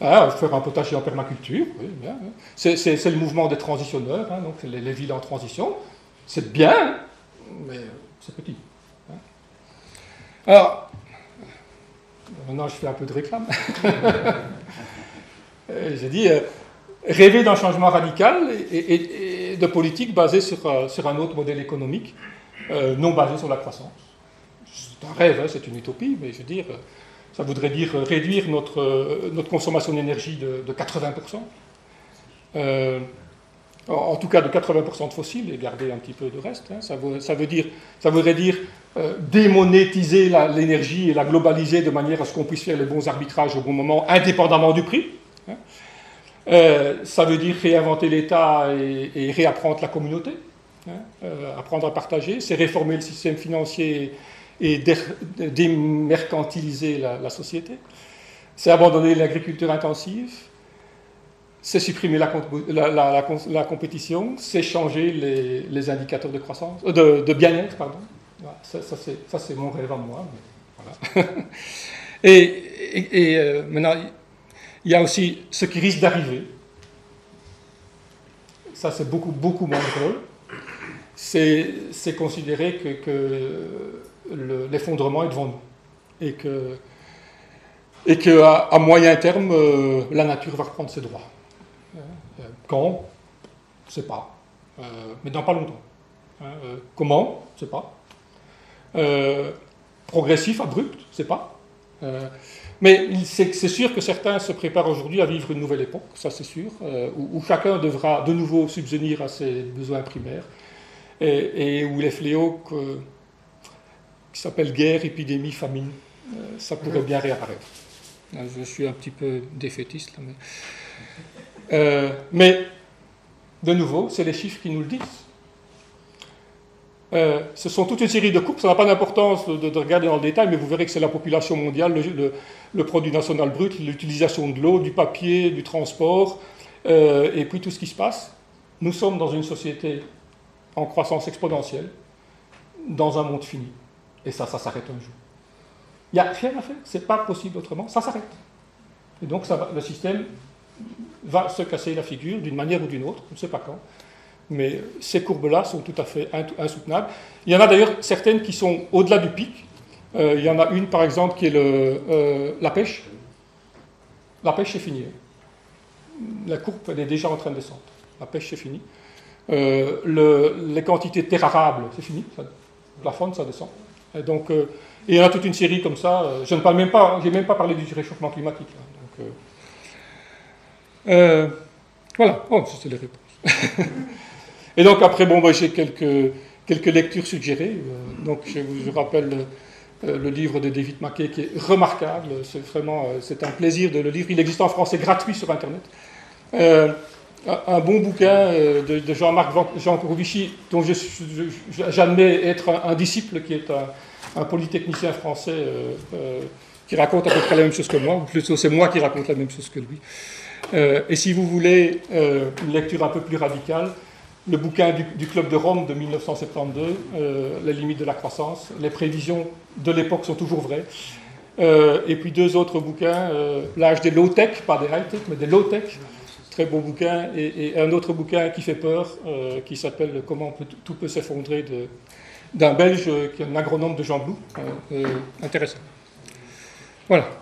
ah, faire un potager en permaculture, oui, hein. C'est, le mouvement des transitionneurs, hein, donc les, les villes en transition. C'est bien, mais c'est petit. hein. Alors, maintenant je fais un peu de réclame. J'ai dit, euh, rêver d'un changement radical et, de politique basée sur, euh, sur un autre modèle économique, euh, non basé sur la croissance. C'est un rêve, hein, c'est une utopie, mais je veux dire, euh, ça voudrait dire réduire notre, notre consommation d'énergie de, de 80%. Euh, en, tout cas de 80% de fossiles et garder un petit peu de reste. hein. Ça, veut, dire, ça voudrait dire démonétiser l'énergie et la globaliser de manière à ce qu'on puisse faire les bons arbitrages au bon moment, indépendamment du prix. Euh, ça veut dire réinventer l'État et, réapprendre la communauté, hein, euh, apprendre à partager, c'est réformer le système financier et dé- démercantiliser la, société, c'est abandonner l'agriculture intensive, c'est supprimer la, la- la- la com- la compétition, c'est changer les, indicateurs de croissance, euh, de, bien-être, pardon. Ça, ça, c'est, mon rêve à moi. et maintenant, il y a aussi ce qui risque d'arriver. Ça, c'est beaucoup, beaucoup moins drôle. C'est, considérer que, que le- l'effondrement est devant nous. Et que, et que à, moyen terme, euh, la nature va reprendre ses droits. Euh, Quand? Je ne sais pas. Euh, mais dans pas longtemps. Hein, comment? Je ne sais pas. Progressif, abrupt Je ne sais pas. Mais c'est sûr que certains se préparent aujourd'hui à vivre une nouvelle époque, ça c'est sûr, euh, où, où chacun devra de nouveau subvenir à ses besoins primaires, et, et où les fléaux que- qui s'appellent guerre, épidémie, famine, euh, ça pourrait bien réapparaître. Euh, Je suis un petit peu défaitiste là, mais, Euh, mais de nouveau, c'est les chiffres qui nous le disent. Euh, ce sont toute une série de coupes, ça n'a pas d'importance de, de regarder dans le détail, mais vous verrez que c'est la population mondiale, le, produit national brut, l'utilisation de l'eau, du papier, du transport, euh, et puis tout ce qui se passe. Nous sommes dans une société en croissance exponentielle, dans un monde fini. Et ça, ça s'arrête un jour. Il n'y a rien à faire, c'est pas possible autrement, ça s'arrête. Et donc le système va se casser la figure d'une manière ou d'une autre, on ne sait pas quand, Mais ces courbes-là sont tout à fait insoutenables. Il y en a d'ailleurs certaines qui sont au-delà du pic. Euh, il y en a une, par exemple, qui est euh, la pêche. La pêche, c'est fini. La courbe, elle est déjà en train de descendre. La pêche, c'est fini. Euh, le, les quantités de terres arables, c'est fini. la faune, ça descend. Et donc, et il y en a toute une série comme ça. Je ne parle même pas, j'ai même pas parlé du réchauffement climatique. Donc, voilà, oh, c'est les réponses. et donc après, bon, j'ai quelques, quelques lectures suggérées. donc je vous rappelle euh, le livre de David Mackay qui est remarquable. C'est vraiment euh, c'est un plaisir de le lire. Il existe en français gratuit sur Internet. Euh, un bon bouquin de, Jean-Marc Jean dont j'admets être un, disciple, qui est un, polytechnicien français qui raconte à peu près la même chose que moi, ou plutôt c'est moi qui raconte la même chose que lui. et si vous voulez une lecture un peu plus radicale, le bouquin du, Club de Rome de 1972, euh, Les limites de la croissance. Les prévisions de l'époque sont toujours vraies. Euh, et puis deux autres bouquins, euh, L'âge des low-tech, pas des high-tech, mais des low-tech. Très beau bouquin. Et, un autre bouquin qui fait peur, qui s'appelle Comment tout peut s'effondrer d'un Belge qui est un agronome de Jean Blou. intéressant. Voilà.